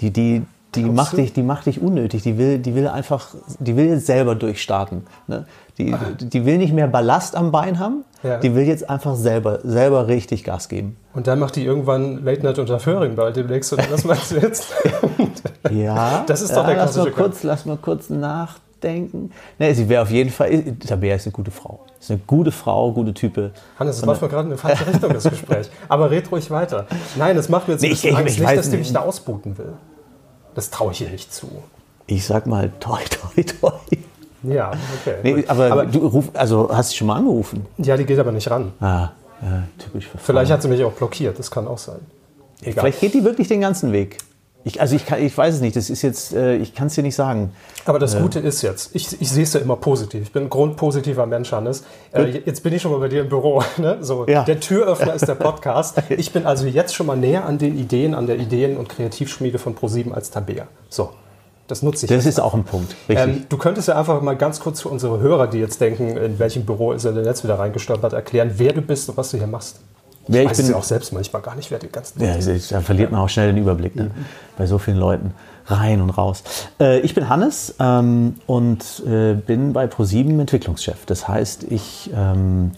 Die, die, die, macht du? dich, die macht dich unnötig. Die will, die will einfach, die will jetzt selber durchstarten. Ne? Die, die will nicht mehr Ballast am Bein haben. Ja. Die will jetzt einfach selber, selber richtig Gas geben. Und dann macht die irgendwann Late Night unter Föhring bald demnächst. Und was meinst du jetzt? <laughs> Ja, Das ist doch ja, der lass mal kurz, Lass mal kurz nachdenken. Nee, sie wäre auf jeden Fall, Tabea ist eine gute Frau. Ist eine gute Frau, gute Type. Hannes, das läuft mir gerade in eine falsche Richtung, das Gespräch. Aber red ruhig weiter. Nein, das macht mir jetzt Nee, ich- Angst. ich nicht, dass die nicht. mich da ausbuten will. Das traue ich ihr nicht zu. Ich sag mal, toi, toi, toi. Ja, okay. Nee, gut. aber, du ruf, also hast du schon mal angerufen? ja, die geht aber nicht ran. Ah, ja, typisch für Frauen. Vielleicht hat sie mich auch blockiert, das kann auch sein. Egal. Vielleicht geht die wirklich den ganzen Weg. Ich, also ich, kann, ich weiß es nicht, das ist jetzt, äh, ich kann es dir nicht sagen. Aber das Gute ist jetzt, ich, ich sehe es ja immer positiv. Ich bin ein grundpositiver Mensch, Hannes. Äh, jetzt bin ich schon mal bei dir im Büro. <laughs> Ne? So, Ja. Der Türöffner ist der <laughs> Podcast. Ich bin also jetzt schon mal näher an den Ideen, an der Ideen- und Kreativschmiede von ProSieben als Tabea. So, das nutze ich. Das ist auch ein Punkt, richtig. Ähm, du könntest ja einfach mal ganz kurz für unsere Hörer, die jetzt denken, in welchem Büro ist er denn jetzt wieder reingestolpert, erklären, wer du bist und was du hier machst. Wer Ich ich bin, ja auch selbst manchmal gar nicht, wer die ganzen ja, da verliert man auch schnell den Überblick ne? bei so vielen Leuten. Rein und raus. Äh, ich bin Hannes ähm, und äh, bin bei ProSieben Entwicklungschef. Das heißt, ich ähm,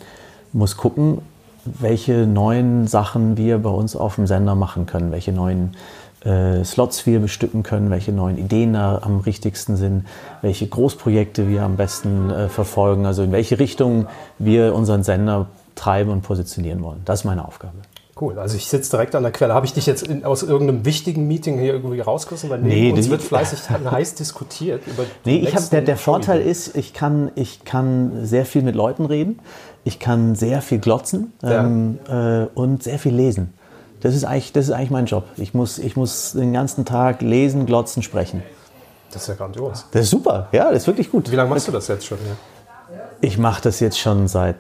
muss gucken, welche neuen Sachen wir bei uns auf dem Sender machen können, welche neuen äh, Slots wir bestücken können, welche neuen Ideen da am richtigsten sind, welche Großprojekte wir am besten äh, verfolgen, also in welche Richtung wir unseren Sender treiben und positionieren wollen. Das ist meine Aufgabe. Cool, also ich sitze direkt an der Quelle. Habe ich dich jetzt in, aus irgendeinem wichtigen Meeting hier irgendwie rausgerissen? Weil Nee, uns wird fleißig <laughs> heiß diskutiert über Nee, ich hab, der, der Vorteil ist, ich kann, ich kann sehr viel mit Leuten reden, ich kann sehr viel glotzen Ja. ähm, äh, und sehr viel lesen. Das ist, eigentlich, das ist eigentlich mein Job. Ich muss, ich muss den ganzen Tag lesen, glotzen, sprechen. Das ist ja grandios. Das ist super, ja, das ist wirklich gut. Wie lange machst du das jetzt schon? Hier? Ich mache das jetzt schon seit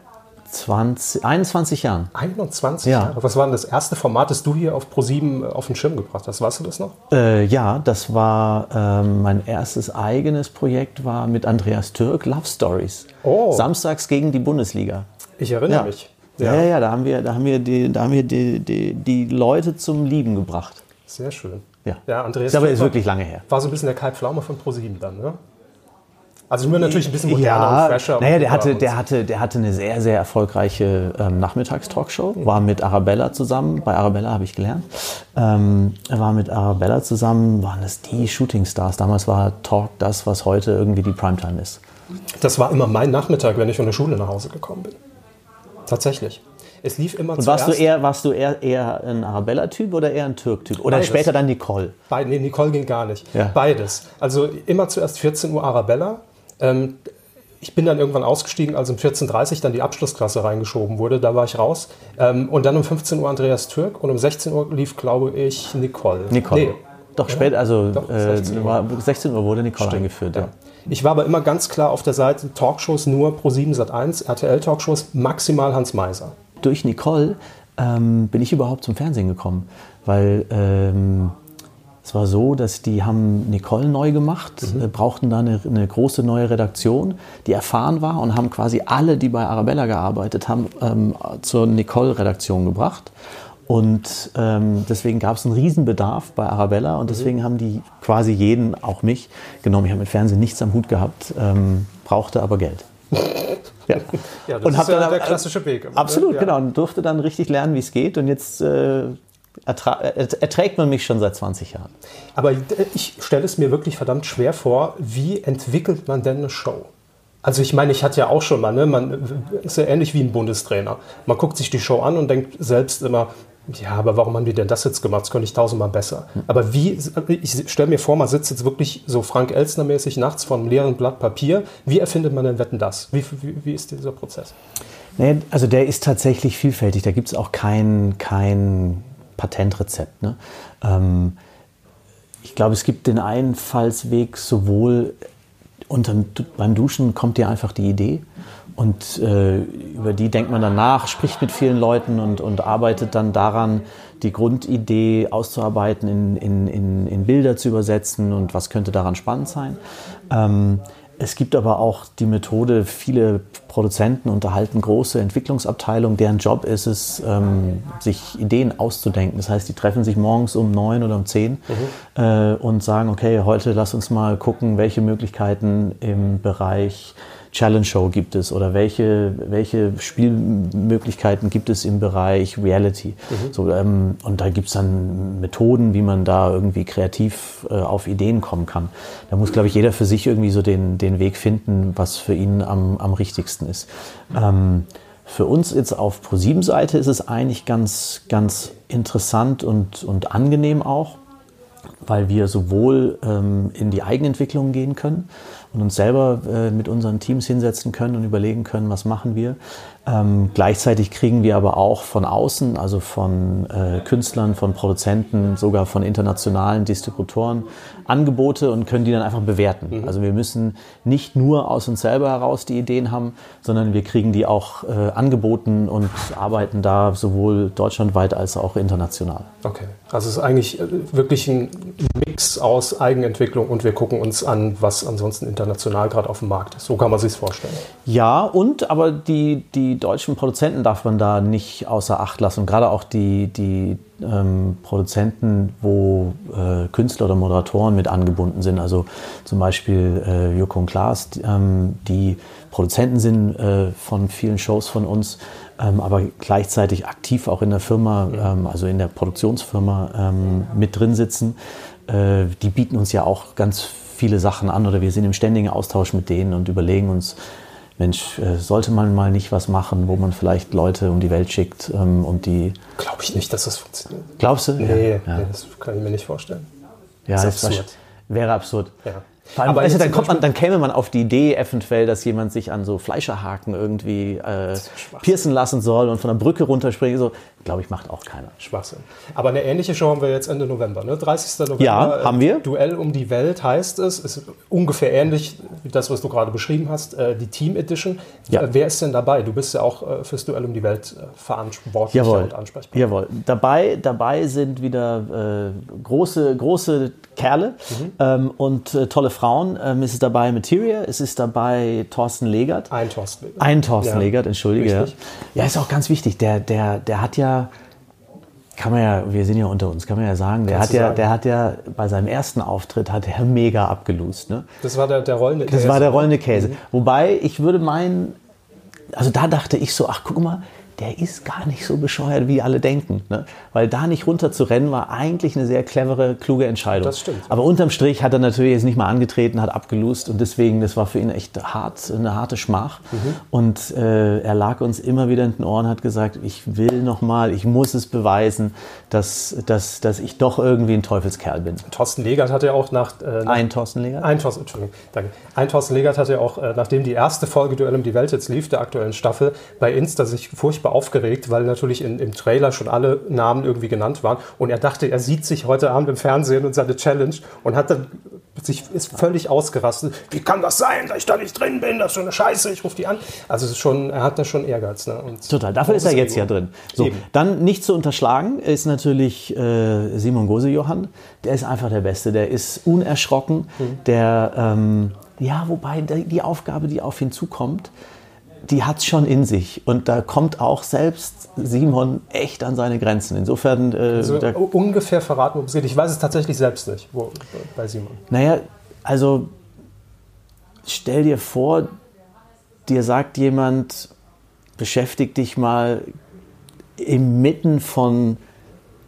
20, 21 Jahren. 21 Ja. Jahre. Was war denn das erste Format, das du hier auf Pro7 auf den Schirm gebracht hast? Weißt du das noch? Äh, ja, das war ähm, mein erstes eigenes Projekt, war mit Andreas Türk, Love Stories. Oh. Samstags gegen die Bundesliga. Ich erinnere Ja. mich. Ja, ja, ja, da haben wir, da haben wir, die, da haben wir die, die, die Leute zum Lieben gebracht. Sehr schön. Ja. Ja, Andreas Ist aber ist wirklich lange her. War so ein bisschen der Kai Pflaume von Pro7 dann, ne? Also nur natürlich ein bisschen moderner und Ja, fresher. naja, und der hatte, und der, hatte, der hatte eine sehr, sehr erfolgreiche ähm, Nachmittagstalkshow, war mit Arabella zusammen, bei Arabella habe ich gelernt, ähm, er war mit Arabella zusammen, waren das die Shootingstars. Damals war Talk das, was heute irgendwie die Primetime ist. Das war immer mein Nachmittag, wenn ich von der Schule nach Hause gekommen bin. Tatsächlich. Es lief immer Und warst du zuerst- eher, warst du eher, eher ein Arabella-Typ oder eher ein Türk-Typ? Oder Beides. später dann Nicole? Beid, nee, Nicole ging gar nicht. Ja. Beides. Also immer zuerst 14 Uhr Arabella. Ähm, ich bin dann irgendwann ausgestiegen, als um 14.30 Uhr dann die Abschlussklasse reingeschoben wurde. Da war ich raus. Ähm, und dann um 15 Uhr Andreas Türk und um 16 Uhr lief, glaube ich, Nicole. Nicole. Nee. Doch spät, also Doch, äh, 16 Uhr. war- 16 Uhr wurde Nicole eingeführt. Ja. Ja. Ich war aber immer ganz klar auf der Seite Talkshows nur Pro7 Sat1, RTL Talkshows, maximal Hans Meiser. durch Nicole ähm, bin ich überhaupt zum Fernsehen gekommen, weil ähm, es war so, dass die haben Nicole neu gemacht, äh, brauchten da eine, eine große neue Redaktion, die erfahren war und haben quasi alle, die bei Arabella gearbeitet haben, ähm, zur Nicole-Redaktion gebracht. Und ähm, deswegen gab es einen Riesenbedarf bei Arabella und deswegen haben die quasi jeden, auch mich, genommen. Ich habe mit Fernsehen nichts am Hut gehabt, ähm, brauchte aber Geld. <laughs> Ja. Ja, das Und ist ja dann- der klassische Weg. ne? Absolut, ja. genau. Und durfte dann richtig lernen, wie es geht. Und jetzt äh, erträgt man mich schon seit 20 Jahren. Aber ich stelle es mir wirklich verdammt schwer vor, wie entwickelt man denn eine Show? Also ich meine, ich hatte ja auch schon mal, ne, man ist ja ähnlich wie ein Bundestrainer. Man guckt sich die Show an und denkt selbst immer, ja, aber warum haben die denn das jetzt gemacht? Das könnte ich tausendmal besser. Aber wie, ich stelle mir vor, man sitzt jetzt wirklich so Frank Elstner-mäßig nachts vor einem leeren Blatt Papier. Wie erfindet man denn Wetten das? Wie, wie, wie ist dieser Prozess? Nee, also der ist tatsächlich vielfältig. Da gibt es auch kein, kein Patentrezept. Ne? Ähm, ich glaube, es gibt den Einfallsweg sowohl unterm, beim Duschen kommt dir einfach die Idee und äh, über die denkt man dann nach, spricht mit vielen Leuten und, und arbeitet dann daran, die Grundidee auszuarbeiten, in, in, in, in Bilder zu übersetzen und was könnte daran spannend sein. Ähm, es gibt aber auch die Methode, viele Produzenten unterhalten große Entwicklungsabteilungen, deren Job ist es, ähm, sich Ideen auszudenken. Das heißt, die treffen sich morgens um neun oder um zehn äh, und sagen, okay, heute lass uns mal gucken, welche Möglichkeiten im Bereich Challenge Show gibt es oder welche, welche Spielmöglichkeiten gibt es im Bereich Reality. So, ähm, und da gibt es dann Methoden, wie man da irgendwie kreativ äh, auf Ideen kommen kann. Da muss, glaube ich, jeder für sich irgendwie so den, den Weg finden, was für ihn am, am richtigsten ist. Ähm, für uns jetzt auf ProSieben-Seite ist es eigentlich ganz, ganz interessant und, und angenehm auch, weil wir sowohl ähm, in die Eigenentwicklung gehen können und uns selber äh, mit unseren Teams hinsetzen können und überlegen können, was machen wir. Ähm, gleichzeitig kriegen wir aber auch von außen, also von äh, Künstlern, von Produzenten, sogar von internationalen Distributoren Angebote und können die dann einfach bewerten. Also wir müssen nicht nur aus uns selber heraus die Ideen haben, sondern wir kriegen die auch äh, angeboten und arbeiten da sowohl deutschlandweit als auch international. Okay, also es ist eigentlich äh, wirklich ein Mix aus Eigenentwicklung und wir gucken uns an, was ansonsten international gerade auf dem Markt ist. So kann man sich vorstellen. Ja, und aber die, die deutschen Produzenten darf man da nicht außer Acht lassen. Und gerade auch die, die ähm, Produzenten, wo äh, Künstler oder Moderatoren mit angebunden sind. Also zum Beispiel äh, Joko und Klaas, die, ähm, die Produzenten sind äh, von vielen Shows von uns, ähm, aber gleichzeitig aktiv auch in der Firma, ähm, also in der Produktionsfirma ähm, mit drin sitzen. Äh, die bieten uns ja auch ganz viele Sachen an oder wir sind im ständigen Austausch mit denen und überlegen uns, Mensch, äh, sollte man mal nicht was machen, wo man vielleicht Leute um die Welt schickt ähm, und die. Glaube ich nicht, dass das funktioniert. Glaubst du? Nee, ja. nee das kann ich mir nicht vorstellen. ja ist das absurd. wäre absurd. Ja. Vor allem, Aber jetzt dann, kommt man, dann käme man auf die Idee eventuell, dass jemand sich an so Fleischerhaken irgendwie äh, piercen lassen soll und von der Brücke runterspringen. So, glaube ich, macht auch keiner. Schwachsinn. Aber eine ähnliche Show haben wir jetzt Ende November, ne? 30. November. Ja, äh, haben wir. Duell um die Welt heißt es. Ist ungefähr ähnlich wie das, was du gerade beschrieben hast, äh, die Team Edition. Ja. Äh, wer ist denn dabei? Du bist ja auch fürs Duell um die Welt verantwortlicher Jawohl. und ansprechbar. Jawohl. Dabei, dabei sind wieder äh, große, große Kerle Mhm. ähm, und äh, tolle Frauen. Ähm, es ist dabei Materia, es ist dabei Thorsten Legert. Ein Thorsten. Legert. Ein Thorsten Ja, Legert, entschuldige. Ja. richtig. ja, ist auch ganz wichtig. Der, der, der hat ja, kann man ja, wir sind ja unter uns, kann man ja sagen, der Kannst hat ja, sagen. der hat ja bei seinem ersten Auftritt hat er mega abgelust. Ne? Das war der, der rollende Das war der rollende Käse. Wobei ich würde meinen, also da dachte ich so, ach guck mal, der ist gar nicht so bescheuert, wie alle denken. Ne? Weil da nicht runter zu rennen, war eigentlich eine sehr clevere, kluge Entscheidung. Das stimmt. Aber unterm Strich hat er natürlich jetzt nicht mal angetreten, hat abgelust und deswegen, das war für ihn echt hart, eine harte Schmach. Mhm. Und äh, er lag uns immer wieder in den Ohren, hat gesagt, ich will nochmal, ich muss es beweisen, dass, dass, dass ich doch irgendwie ein Teufelskerl bin. Thorsten Legert hat ja auch nach, äh, nach Ein Thorsten Legert? Ein Thorsten, Entschuldigung, danke. Ein Thorsten Legert hat ja auch, äh, nachdem die erste Folge Duell um die Welt jetzt lief, der aktuellen Staffel, bei Insta sich furchtbar aufgeregt, weil natürlich in, im Trailer schon alle Namen irgendwie genannt waren. Und er dachte, er sieht sich heute Abend im Fernsehen und seine Challenge und hat dann sich ist völlig ausgerastet. Wie kann das sein, dass ich da nicht drin bin? Das ist schon eine Scheiße, ich rufe die an. Also es ist schon, er hat da schon Ehrgeiz. Ne? Total, dafür ist er jetzt ja drin. So, Eben. dann nicht zu unterschlagen ist natürlich äh, Simon Gose-Johann. Der ist einfach der Beste. Der ist unerschrocken. Der, ähm, ja, wobei die, die Aufgabe, die auf ihn zukommt, die hat es schon in sich. Und da kommt auch selbst Simon echt an seine Grenzen. Insofern, äh, Also ungefähr verraten, worum es geht. Ich weiß es tatsächlich selbst nicht, wo, bei Simon. naja, also stell dir vor, dir sagt jemand, beschäftig dich mal inmitten von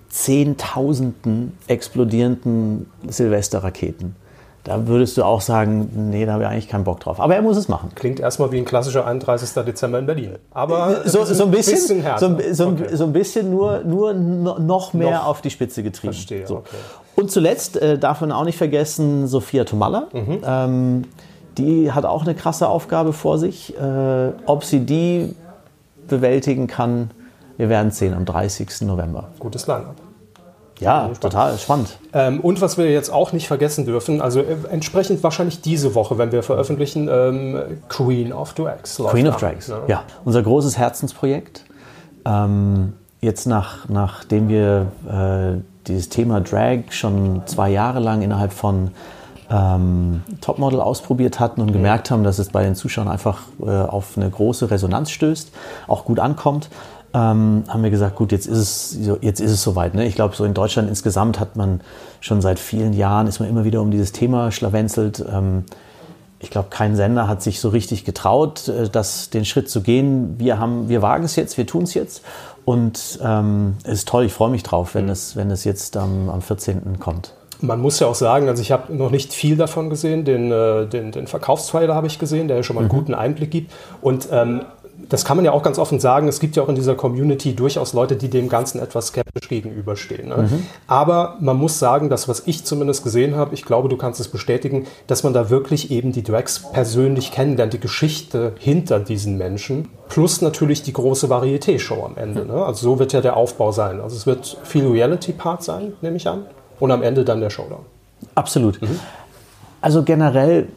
Zehntausenden explodierenden Silvesterraketen. Da würdest du auch sagen, nee, da habe ich eigentlich keinen Bock drauf. Aber er muss es machen. Klingt erstmal wie ein klassischer 31. Dezember in Berlin. Aber So, so ein bisschen, so, ein- so, ein- Okay. so ein bisschen nur, nur no- noch mehr Noch. auf die Spitze getrieben. Verstehe, So. okay. Und zuletzt äh, darf man auch nicht vergessen, Sophia Tomalla. Mhm. Ähm, die hat auch eine krasse Aufgabe vor sich. Äh, ob sie die bewältigen kann, wir werden es sehen am 30. November. Gutes Line-Up. Ja, total spannend. Ähm, und was wir jetzt auch nicht vergessen dürfen, also äh, entsprechend wahrscheinlich diese Woche, wenn wir veröffentlichen, ähm, Queen of Drags. Queen of Drags, ne? ja. Unser großes Herzensprojekt. Ähm, jetzt nach, nachdem wir äh, dieses Thema Drag schon zwei Jahre lang innerhalb von ähm, Topmodel ausprobiert hatten und gemerkt haben, dass es bei den Zuschauern einfach äh, auf eine große Resonanz stößt, auch gut ankommt, ähm, haben wir gesagt, gut, jetzt ist es, so- jetzt ist es soweit. Ne? Ich glaube, so in Deutschland insgesamt hat man schon seit vielen Jahren, ist man immer wieder um dieses Thema schlawenzelt. Ähm, ich glaube, kein Sender hat sich so richtig getraut, äh, das, den Schritt zu gehen. Wir, haben, wir wagen es jetzt, wir tun es jetzt. Und ähm, es ist toll, ich freue mich drauf, wenn, es, wenn es jetzt am am 14. kommt. Man muss ja auch sagen, also ich habe noch nicht viel davon gesehen. Den, äh, den, den Verkaufstrailer habe ich gesehen, der ja schon mal einen guten Einblick gibt. Und ähm, das kann man ja auch ganz offen sagen. Es gibt ja auch in dieser Community durchaus Leute, die dem Ganzen etwas skeptisch gegenüberstehen. Ne? Aber man muss sagen, das, was ich zumindest gesehen habe, ich glaube, du kannst es bestätigen, dass man da wirklich eben die Drags persönlich kennenlernt, die Geschichte hinter diesen Menschen. Plus natürlich die große Varieté-Show am Ende. Ne? Also so wird ja der Aufbau sein. Also es wird viel Reality-Part sein, nehme ich an. Und am Ende dann der Showdown. Absolut. Also generell,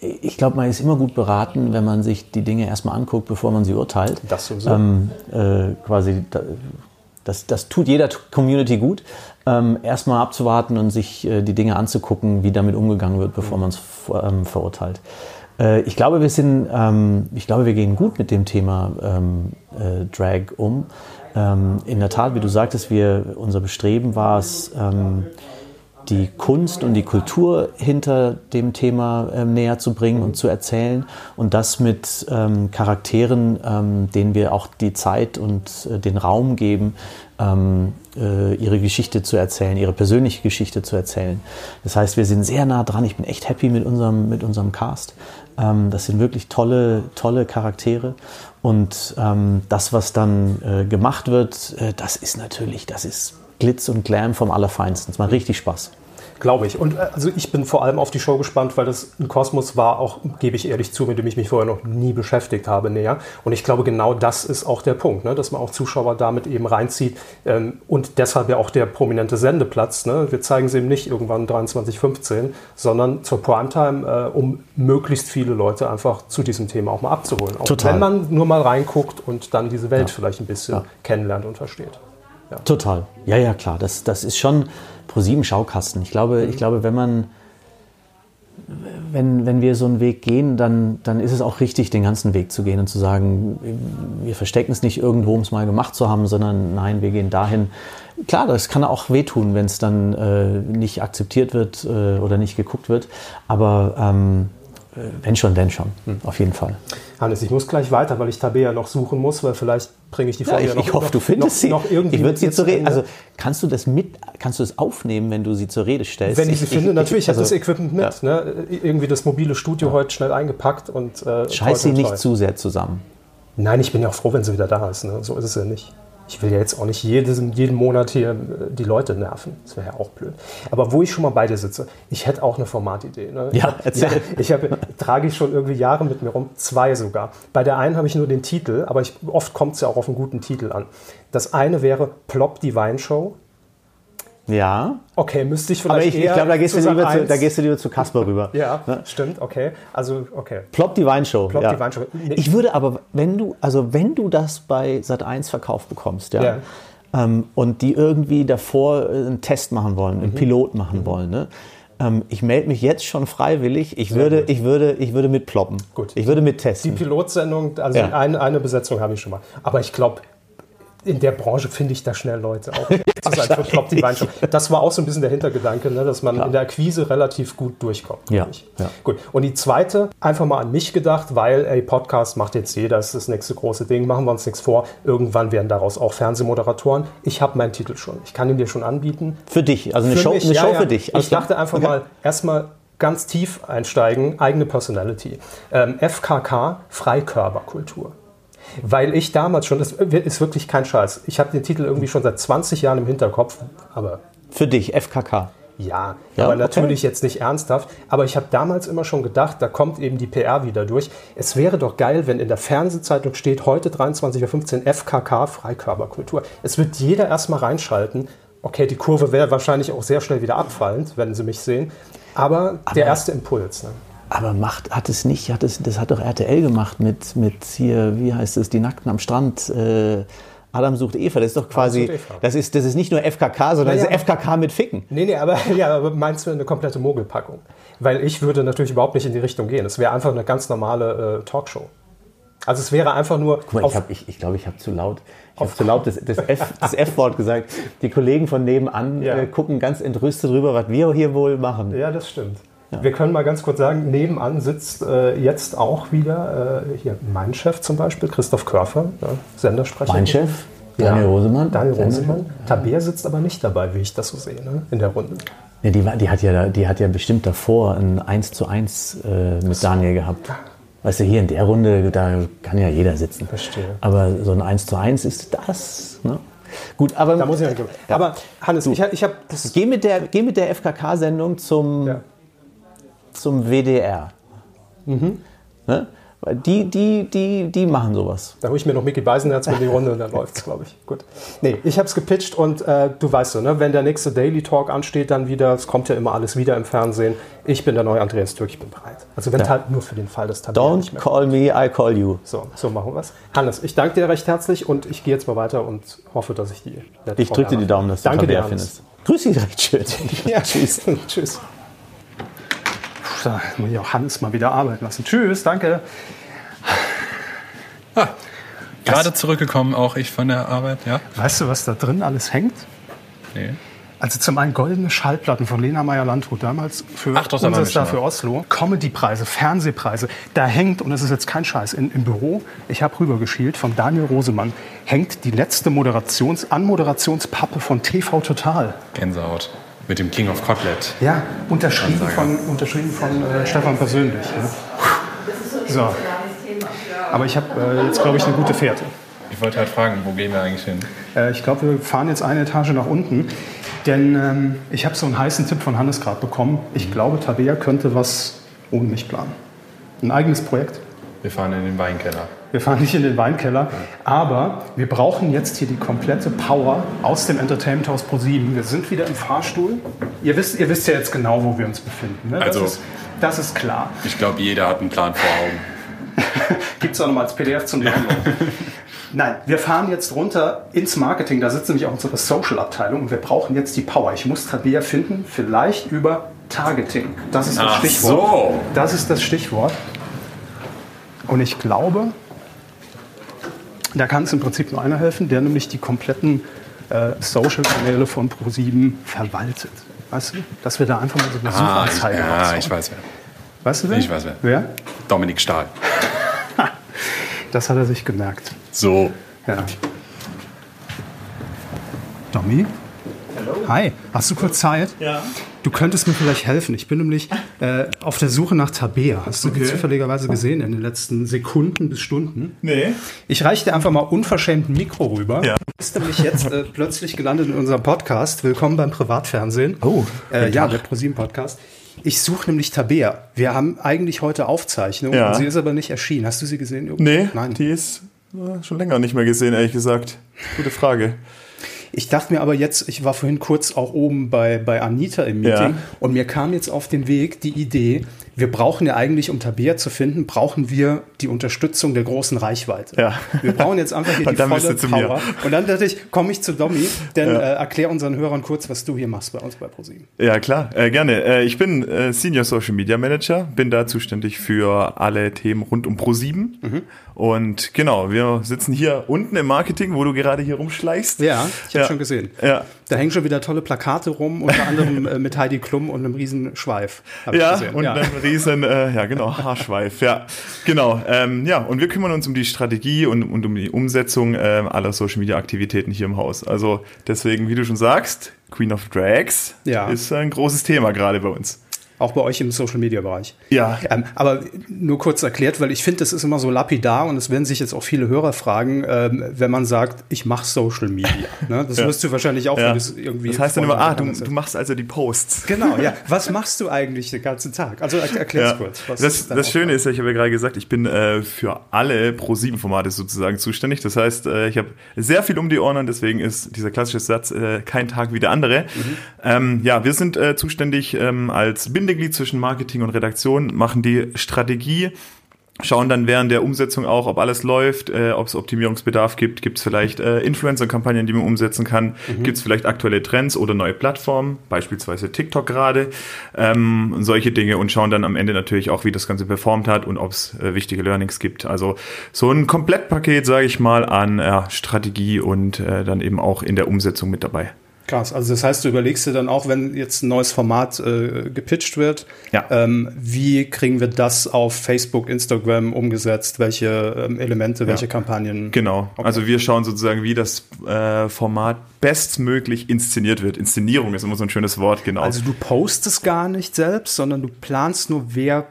ich glaube, man ist immer gut beraten, wenn man sich die Dinge erstmal anguckt, bevor man sie urteilt. Das sowieso. Ähm, äh, quasi, da- das, das tut jeder Community gut, ähm, erstmal abzuwarten und sich äh, die Dinge anzugucken, wie damit umgegangen wird, bevor man es ähm, verurteilt. Äh, ich glaube, wir sind, ähm, ich glaube, wir gehen gut mit dem Thema ähm, äh, Drag um. Ähm, in der Tat, wie du sagtest, wir, unser Bestreben war es, die Kunst und die Kultur hinter dem Thema ähm, näher zu bringen und zu erzählen und das mit ähm, Charakteren, ähm, denen wir auch die Zeit und äh, den Raum geben, ähm, äh, ihre Geschichte zu erzählen, ihre persönliche Geschichte zu erzählen. Das heißt, wir sind sehr nah dran. Ich bin echt happy mit unserem, mit unserem Cast. Ähm, das sind wirklich tolle, tolle Charaktere. Und ähm, das, was dann äh, gemacht wird, äh, das ist natürlich, das ist Glitz und Glam vom Allerfeinsten. Es macht richtig Spaß. Glaube ich. Und äh, also ich bin vor allem auf die Show gespannt, weil das ein Kosmos war, auch gebe ich ehrlich zu, mit dem ich mich vorher noch nie beschäftigt habe näher. Und ich glaube, genau das ist auch der Punkt, ne? dass man auch Zuschauer damit eben reinzieht. Ähm, und deshalb ja auch der prominente Sendeplatz. Ne? Wir zeigen sie eben nicht irgendwann 23.15, sondern zur Primetime, äh, um möglichst viele Leute einfach zu diesem Thema auch mal abzuholen. Auch Total. wenn man nur mal reinguckt und dann diese Welt Ja. vielleicht ein bisschen Ja. kennenlernt und versteht. Total. Ja, ja, klar. Das, das ist schon pro sieben Schaukasten. Ich glaube, ich glaube, wenn man, wenn, wenn wir so einen Weg gehen, dann, dann ist es auch richtig, den ganzen Weg zu gehen und zu sagen, wir verstecken es nicht irgendwo, um es mal gemacht zu haben, sondern nein, wir gehen dahin. Klar, das kann auch wehtun, wenn es dann äh, nicht akzeptiert wird äh, oder nicht geguckt wird. Aber ähm, wenn schon, denn schon. Auf jeden Fall. Hannes, ich muss gleich weiter, weil ich Tabea noch suchen muss, weil vielleicht bringe ich die Ja, Folge ich, noch ich hoffe, noch, du findest noch, sie. noch irgendwie ich würde sie zur zu Rede. Also kannst du das mit, kannst du es aufnehmen, wenn du sie zur Rede stellst? wenn ich sie finde, natürlich, ich habe also, das Equipment mit. Ne? Irgendwie das mobile Studio heute schnell eingepackt und äh, Scheiß sie nicht zu sehr zusammen. Nein, ich bin ja auch froh, wenn sie wieder da ist. Ne? So ist es ja nicht. Ich will ja jetzt auch nicht jedes, jeden Monat hier äh, die Leute nerven. Das wäre ja auch blöd. Aber wo ich schon mal bei dir sitze, ich hätte auch eine Formatidee. Ne? Ich Ja, hab- erzähl. Ja, <laughs> ich habe, trage ich schon irgendwie Jahre mit mir rum, zwei sogar. Bei der einen habe ich nur den Titel, aber ich, oft kommt es ja auch auf einen guten Titel an. Das eine wäre Plop die Weinshow. Ja, Okay, müsste ich vielleicht aber ich, ich glaube, da, gehst du zu lieber Sat. zu- 1 da gehst du lieber zu Kasper rüber. <laughs> Ja, Ne? stimmt, okay. Also, okay. Plop die Weinshow. Plop ja. die Weinshow. Nee. Ich würde aber, wenn du, also wenn du das bei Sat1 verkauft bekommst, ja, Ja. Ähm, und die irgendwie davor äh, einen Test machen wollen, Mhm. einen Pilot machen wollen, ne? Ähm, ich melde mich jetzt schon freiwillig. Ich würde, ich würde, ich würde mitploppen. Gut. Ich würde Die mittesten. Pilotsendung, also Ja. eine, eine Besetzung habe ich schon mal. Aber ich glaube, in der Branche finde ich da schnell Leute auch. <laughs> Das, ist einfach Plop die Weinshow. das war auch so ein bisschen der Hintergedanke, ne, dass man in der Akquise relativ gut durchkommt. Ja, ja. Gut. Und die zweite, einfach mal an mich gedacht, weil, ey, Podcast macht jetzt jeder, das ist das nächste große Ding, machen wir uns nichts vor. Irgendwann werden daraus auch Fernsehmoderatoren. Ich habe meinen Titel schon. Ich kann ihn dir schon anbieten. für dich, also eine Für Show, mich, eine ja, Show ja. für dich. Alles Ich dachte einfach Okay. mal erstmal ganz tief einsteigen, eigene Personality. Ähm, FKK, Freikörperkultur. Weil ich damals schon, das ist wirklich kein Scheiß, ich habe den Titel irgendwie schon seit 20 Jahren im Hinterkopf, aber Für dich, FKK. ja, Ja, aber okay. natürlich jetzt nicht ernsthaft. Aber ich habe damals immer schon gedacht, da kommt eben die PR wieder durch. Es wäre doch geil, wenn in der Fernsehzeitung steht, heute 23.15 Uhr FKK, Freikörperkultur. Es wird jeder erstmal reinschalten. Okay, die Kurve wäre wahrscheinlich auch sehr schnell wieder abfallend, wenn sie mich sehen. Aber, der erste Impuls. Ne? Aber macht, hat es nicht, hat es, das hat doch RTL gemacht mit, mit hier, wie heißt es, die Nackten am Strand. Äh, Adam sucht Eva, das ist doch quasi, das ist, das ist nicht nur FKK, sondern Naja. das ist FKK mit Ficken. Nee, nee, aber, <laughs> ja, aber meinst du eine komplette Mogelpackung? Weil ich würde natürlich überhaupt nicht in die Richtung gehen. Es wäre einfach eine ganz normale äh, Talkshow. Also es wäre einfach nur Guck mal, auf- ich glaube, ich, ich, glaub, ich habe zu laut, ich habe zu laut das, das F- <laughs> das F-Wort gesagt. Die Kollegen von nebenan Ja. äh, gucken ganz entrüstet drüber, was wir hier wohl machen. Ja, das stimmt. Wir können mal ganz kurz sagen, nebenan sitzt äh, jetzt auch wieder äh, hier mein Chef zum Beispiel, Christoph Körfer, ja, Sendersprecher. Mein Chef, Daniel Ja. Rosemann. Daniel Rosemann. Tabea sitzt aber nicht dabei, wie ich das so sehe, ne? in der Runde. Ja, die, die, hat ja, die hat ja bestimmt davor ein 1 zu 1 äh, mit Daniel gehabt. Weißt du, hier in der Runde, da kann ja jeder sitzen. Verstehe. Aber so ein 1 zu 1 ist das. Ne? Gut, aber Da muss ich ja. Aber Hannes, ich, ich habe geh mit der, geh mit der FKK-Sendung zum, Ja. Zum WDR. Ne? Weil die, die, die, die machen sowas. Da hole ich mir noch Mickey Beisenherz mit die Runde und dann läuft's, glaube ich. Gut. Nee, ich habe es gepitcht und äh, du weißt so, ne, wenn der nächste Daily Talk ansteht, dann wieder, es kommt ja immer alles wieder im Fernsehen. Ich bin der neue Andreas Türk, ich bin bereit. Also wenn halt nur für den Fall, dass Tabea nicht Don't mehr call me, I call you. So, so machen wir es. Hannes, ich danke dir recht herzlich und ich gehe jetzt mal weiter und hoffe, dass ich die. Ich drücke dir die Daumen, dass du Danke dir, Hannes. findest. Grüß dich recht schön. <laughs> Ja, <laughs> tschüss. tschüss. Da muss ich auch Hannes mal wieder arbeiten lassen. Tschüss, danke. Gerade zurückgekommen, auch ich von der Arbeit, ja? Weißt du, was da drin alles hängt? Nee. Also zum einen goldene Schallplatten von Lena Meyer-Landrut, damals für Ach, wir unser Star für. Oslo. Comedy-Preise, Fernsehpreise. Da hängt, und das ist jetzt kein Scheiß, in, im Büro, ich habe rübergeschielt, von Daniel Rosemann, hängt die letzte Moderations-, Anmoderationspappe von TV Total. Gänsehaut. Mit dem King of Kotlet. Ja, unterschrieben Ansage. von, unterschrieben von äh, Stefan persönlich. Ne? So. Aber ich habe äh, jetzt, glaube ich, eine gute Fährte. Ich wollte halt fragen, wo gehen wir eigentlich hin? Äh, ich glaube, wir fahren jetzt eine Etage nach unten. Denn ähm, ich habe so einen heißen Tipp von Hannes gerade bekommen. Ich glaube, Tabea könnte was ohne mich planen. Ein eigenes Projekt. Wir fahren in den Weinkeller. Wir fahren nicht in den Weinkeller, aber wir brauchen jetzt hier die komplette Power aus dem Entertainment House Pro 7. Wir sind wieder im Fahrstuhl. Ihr wisst, ihr wisst ja jetzt genau, wo wir uns befinden. Ne? Also- das, ist, das ist klar. Ich glaube, jeder hat einen Plan vor Augen. <laughs> Gibt es auch nochmal als PDF zum Download. <laughs> Nein, wir fahren jetzt runter ins Marketing. Da sitzt nämlich auch unsere Social-Abteilung und wir brauchen jetzt die Power. Ich muss Tabea finden, vielleicht über Targeting. Das ist das Ach Stichwort. so. Das ist das Stichwort. Und ich glaube, da kann es im Prinzip nur einer helfen, der nämlich die kompletten äh, Social-Kanäle von Pro7 verwaltet. Weißt du? Dass wir da einfach mal so eine Ah, ich, Suchanzeige ja, raushauen. ich weiß wer. Weißt du wer? Ich weiß wer. Wer? Dominik Stahl. <laughs> Das hat er sich gemerkt. So. Ja. Domi? Hi, hast du kurz Zeit? Ja. Du könntest mir vielleicht helfen. Ich bin nämlich äh, auf der Suche nach Tabea. Hast du die Okay. zufälligerweise gesehen in den letzten Sekunden bis Stunden? Nee. Ich reiche dir einfach mal unverschämt ein Mikro rüber. Ja. Du bist nämlich jetzt äh, plötzlich gelandet in unserem Podcast. Willkommen beim Privatfernsehen. Oh, äh, ja, der ProSieben Podcast. Ich suche nämlich Tabea. Wir haben eigentlich heute Aufzeichnung. Ja. Sie ist aber nicht erschienen. Hast du sie gesehen? irgendwo? Nee, Nein. die ist äh, schon länger nicht mehr gesehen, ehrlich gesagt. Gute Frage. Ich dachte mir aber jetzt, ich war vorhin kurz auch oben bei, bei Anita im Meeting Ja. und mir kam jetzt auf den Weg die Idee, wir brauchen ja eigentlich, um Tabea zu finden, brauchen wir die Unterstützung der großen Reichweite. Ja. Wir brauchen jetzt einfach hier <laughs> die volle. Power. Und dann dachte ich, komme ich zu Domi, denn Ja. äh, erklär unseren Hörern kurz, was du hier machst bei uns bei ProSieben. Ja, klar, äh, gerne. Äh, ich bin äh, Senior Social Media Manager, bin da zuständig für alle Themen rund um Pro7. Mhm. Und genau, wir sitzen hier unten im Marketing, wo du gerade hier rumschleichst. Ja, ich habe Ja. schon gesehen. Ja. Da hängen schon wieder tolle Plakate rum, unter anderem äh, mit Heidi Klum und einem riesen Schweif. Ja, und einem riesen, äh, ja genau, Haarschweif, ja, genau. Ähm, ja, und wir kümmern uns um die Strategie und, und um die Umsetzung ähm, aller Social Media Aktivitäten hier im Haus. Also deswegen, wie du schon sagst, Queen of Drags Ja. ist ein großes Thema gerade bei uns. Auch bei euch im Social Media Bereich. Ja. Ähm, aber nur kurz erklärt, weil ich finde, das ist immer so lapidar und es werden sich jetzt auch viele Hörer fragen, ähm, wenn man sagt, ich mache Social Media. <laughs> Ne? Das Ja. wirst du wahrscheinlich auch, Ja. wenn es irgendwie. Das heißt dann immer, ah, du, du machst also die Posts. Genau, ja. <laughs> Was machst du eigentlich den ganzen Tag? Also er erklär's Ja. kurz. Das, das Schöne ist, ich habe ja gerade gesagt, ich bin äh, für alle Pro7-Formate sozusagen zuständig. Das heißt, äh, ich habe sehr viel um die Ohren und deswegen ist dieser klassische Satz äh, kein Tag wie der andere. Mhm. Ähm, ja, wir sind äh, zuständig ähm, als Bindeglied zwischen Marketing und Redaktion, machen die Strategie. Schauen dann während der Umsetzung auch, ob alles läuft, äh, ob es Optimierungsbedarf gibt, gibt es vielleicht äh, Influencer-Kampagnen, die man umsetzen kann, Mhm. gibt es vielleicht aktuelle Trends oder neue Plattformen, beispielsweise TikTok gerade, ähm, und solche Dinge und schauen dann am Ende natürlich auch, wie das Ganze performt hat und ob es äh, wichtige Learnings gibt. Also so ein Komplettpaket, sage ich mal, an ja, Strategie und äh, dann eben auch in der Umsetzung mit dabei. Krass. Also das heißt, du überlegst dir dann auch, wenn jetzt ein neues Format äh, gepitcht wird, Ja. ähm, wie kriegen wir das auf Facebook, Instagram umgesetzt? Welche ähm, Elemente, welche Kampagnen? Genau. Okay. Also wir schauen sozusagen, wie das äh, Format bestmöglich inszeniert wird. Inszenierung ist immer so ein schönes Wort, genau. Also du postest gar nicht selbst, sondern du planst nur, wer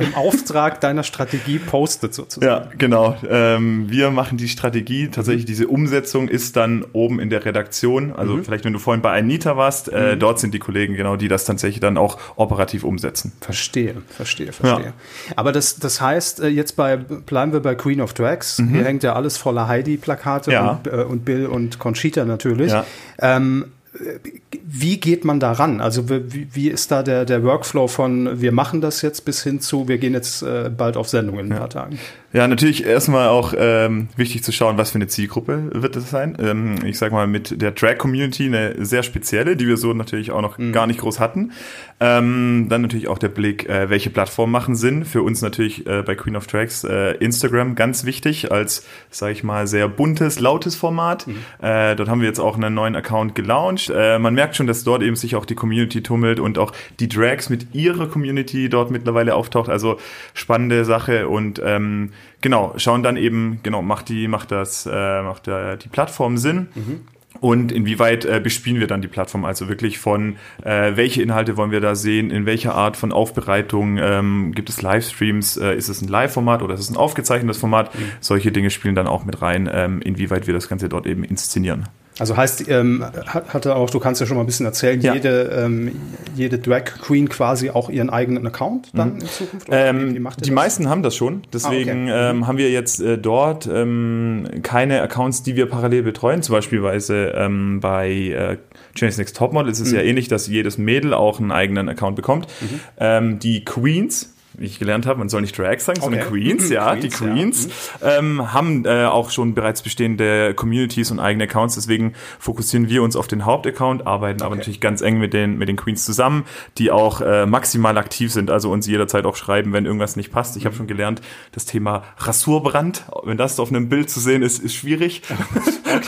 im Auftrag deiner Strategie postet sozusagen. Ja, genau. Ähm, wir machen die Strategie, tatsächlich diese Umsetzung ist dann oben in der Redaktion. Also vielleicht, wenn du vorhin bei Anita warst, äh, dort sind die Kollegen genau, die das tatsächlich dann auch operativ umsetzen. Verstehe, verstehe, verstehe. Aber das, das heißt, äh, jetzt bei, bleiben wir bei Queen of Drags. Hier hängt ja alles voller Heidi-Plakate Mhm. Ja. und, äh, und Bill und Conchita natürlich. Ja. Ähm, wie geht man da ran? Also wie, wie ist da der, der Workflow von wir machen das jetzt bis hin zu wir gehen jetzt äh, bald auf Sendung in ein paar Tagen? Ja, natürlich erstmal auch ähm, wichtig zu schauen, was für eine Zielgruppe wird es sein. Ähm, ich sag mal, mit der Drag-Community eine sehr spezielle, die wir so natürlich auch noch gar nicht groß hatten. Ähm, dann natürlich auch der Blick, äh, welche Plattformen machen Sinn. Für uns natürlich äh, bei Queen of Drags äh, Instagram ganz wichtig als, sage ich mal, sehr buntes, lautes Format. Äh, dort haben wir jetzt auch einen neuen Account gelauncht. Äh, man merkt schon, dass dort eben sich auch die Community tummelt und auch die Drags mit ihrer Community dort mittlerweile auftaucht. Also spannende Sache und ähm, genau, schauen dann eben, genau, macht die, macht das, äh, macht äh, die Plattform Sinn? Und inwieweit äh, bespielen wir dann die Plattform? Also wirklich von, äh, welche Inhalte wollen wir da sehen? In welcher Art von Aufbereitung ähm, gibt es Livestreams? Äh, ist es ein Live-Format oder ist es ein aufgezeichnetes Format? Solche Dinge spielen dann auch mit rein, ähm, inwieweit wir das Ganze dort eben inszenieren. Also heißt, ähm, hat, hatte auch, du kannst ja schon mal ein bisschen erzählen, Ja. jede, ähm, jede Drag Queen quasi auch ihren eigenen Account dann in Zukunft? Ähm, die das? meisten haben das schon. Deswegen Ah, okay. ähm, haben wir jetzt äh, dort ähm, keine Accounts, die wir parallel betreuen. Zum Beispiel ähm, bei äh, James Next Topmodel ist es Mhm. ja ähnlich, dass jedes Mädel auch einen eigenen Account bekommt. Ähm, die Queens wie ich gelernt habe, man soll nicht Drag sagen, sondern Okay. Queens, Mhm, ja, Queens, die ja. Mhm. Queens, ähm, haben äh, auch schon bereits bestehende Communities und eigene Accounts, deswegen fokussieren wir uns auf den Hauptaccount, arbeiten aber natürlich ganz eng mit den, mit den Queens zusammen, die auch äh, maximal aktiv sind, also uns jederzeit auch schreiben, wenn irgendwas nicht passt. Ich habe schon gelernt, das Thema Rassurbrand, wenn das auf einem Bild zu sehen ist, ist schwierig. <laughs>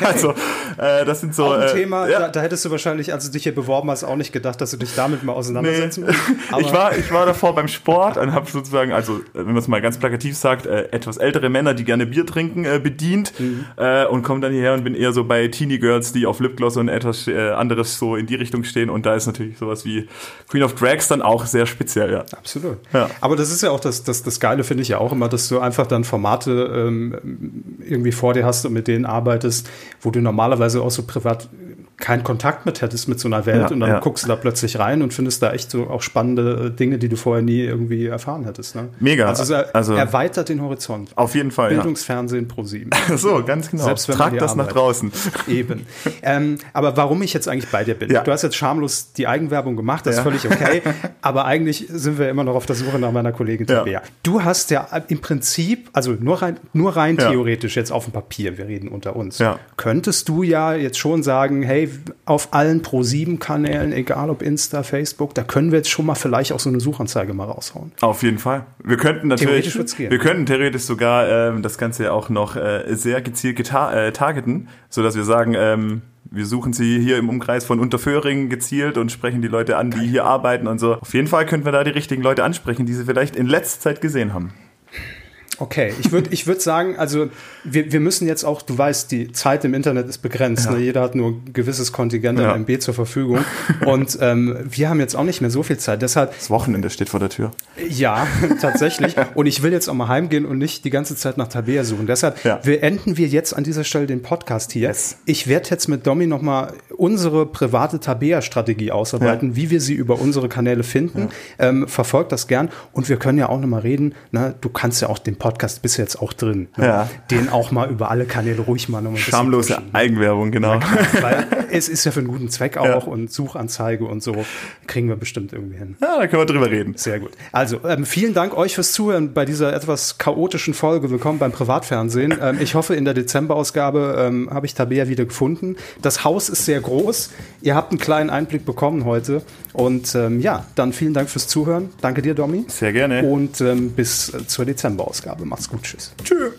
Also, äh, das sind so... Auch ein äh, Thema, ja. da, da hättest du wahrscheinlich, als du dich hier beworben hast, auch nicht gedacht, dass du dich damit mal auseinandersetzen Nee. musst. <laughs> Ich, war, ich war davor beim Sport und habe habe sozusagen, also äh, wenn man es mal ganz plakativ sagt, äh, etwas ältere Männer, die gerne Bier trinken, äh, bedient Mhm. äh, und komme dann hierher und bin eher so bei Teenie Girls, die auf Lipgloss und etwas äh, anderes so in die Richtung stehen. Und da ist natürlich sowas wie Queen of Drags dann auch sehr speziell, ja. Absolut. Ja. Aber das ist ja auch das, das, das Geile, finde ich ja auch immer, dass du einfach dann Formate ähm, irgendwie vor dir hast und mit denen arbeitest, wo du normalerweise auch so privat keinen Kontakt mit hättest mit so einer Welt Ja, und dann ja. guckst du da plötzlich rein und findest da echt so auch spannende Dinge, die du vorher nie irgendwie erfahren hättest. Ne? Mega. Also, er, Also- erweitert den Horizont. Auf jeden Fall, ja. Bildungsfernsehen pro sieben. <laughs> So, ganz genau. Selbst wenn Trag das nach arbeitet. draußen. Eben. Ähm, aber warum ich jetzt eigentlich bei dir bin? Ja. Du hast jetzt schamlos die Eigenwerbung gemacht, das Ja. ist völlig okay. <laughs> aber eigentlich sind wir immer noch auf der Suche nach meiner Kollegin Ja. Tabea. Du hast ja im Prinzip, also nur rein, nur rein Ja. theoretisch jetzt auf dem Papier, wir reden unter uns, Ja. könntest du ja jetzt schon sagen, hey, auf allen Pro7-Kanälen, egal ob Insta, Facebook, da können wir jetzt schon mal vielleicht auch so eine Suchanzeige mal raushauen. Auf jeden Fall. Wir könnten natürlich, Theoretisch wir könnten theoretisch sogar ähm, das Ganze auch noch äh, sehr gezielt äh, targeten, so dass wir sagen, ähm, wir suchen sie hier im Umkreis von Unterföhring gezielt und sprechen die Leute an, die hier arbeiten und so. Auf jeden Fall könnten wir da die richtigen Leute ansprechen, die sie vielleicht in letzter Zeit gesehen haben. Okay, ich würde ich würd sagen, also wir, wir müssen jetzt auch, du weißt, die Zeit im Internet ist begrenzt. Ne? Jeder hat nur ein gewisses Kontingent Ja. an MB zur Verfügung. Und ähm, wir haben jetzt auch nicht mehr so viel Zeit. Deshalb, Das Wochenende steht vor der Tür. Ja, tatsächlich. <laughs> Und ich will jetzt auch mal heimgehen und nicht die ganze Zeit nach Tabea suchen. Deshalb Ja. wir enden wir jetzt an dieser Stelle den Podcast hier. Yes. Ich werde jetzt mit Domi nochmal unsere private Tabea-Strategie ausarbeiten, wie wir sie über unsere Kanäle finden. Ähm, verfolgt das gern. Und wir können ja auch nochmal reden. Ne? Du kannst ja auch den Podcast bist jetzt auch drin. Ne? Ja. Den auch mal über alle Kanäle ruhig mal noch ein bisschen Schamlose pushen. Eigenwerbung, genau. Weil es ist ja für einen guten Zweck auch Ja. und Suchanzeige und so kriegen wir bestimmt irgendwie hin. Ja, da können wir drüber reden. Sehr gut. Also, ähm, vielen Dank euch fürs Zuhören bei dieser etwas chaotischen Folge. Willkommen beim Privatfernsehen. Ähm, ich hoffe, in der Dezemberausgabe ähm, habe ich Tabea wieder gefunden. Das Haus ist sehr groß. Ihr habt einen kleinen Einblick bekommen heute. Und ähm, ja, dann vielen Dank fürs Zuhören. Danke dir, Domi. Sehr gerne. Und ähm, bis äh, zur Dezemberausgabe. Macht's gut. Tschüss. Tschüss.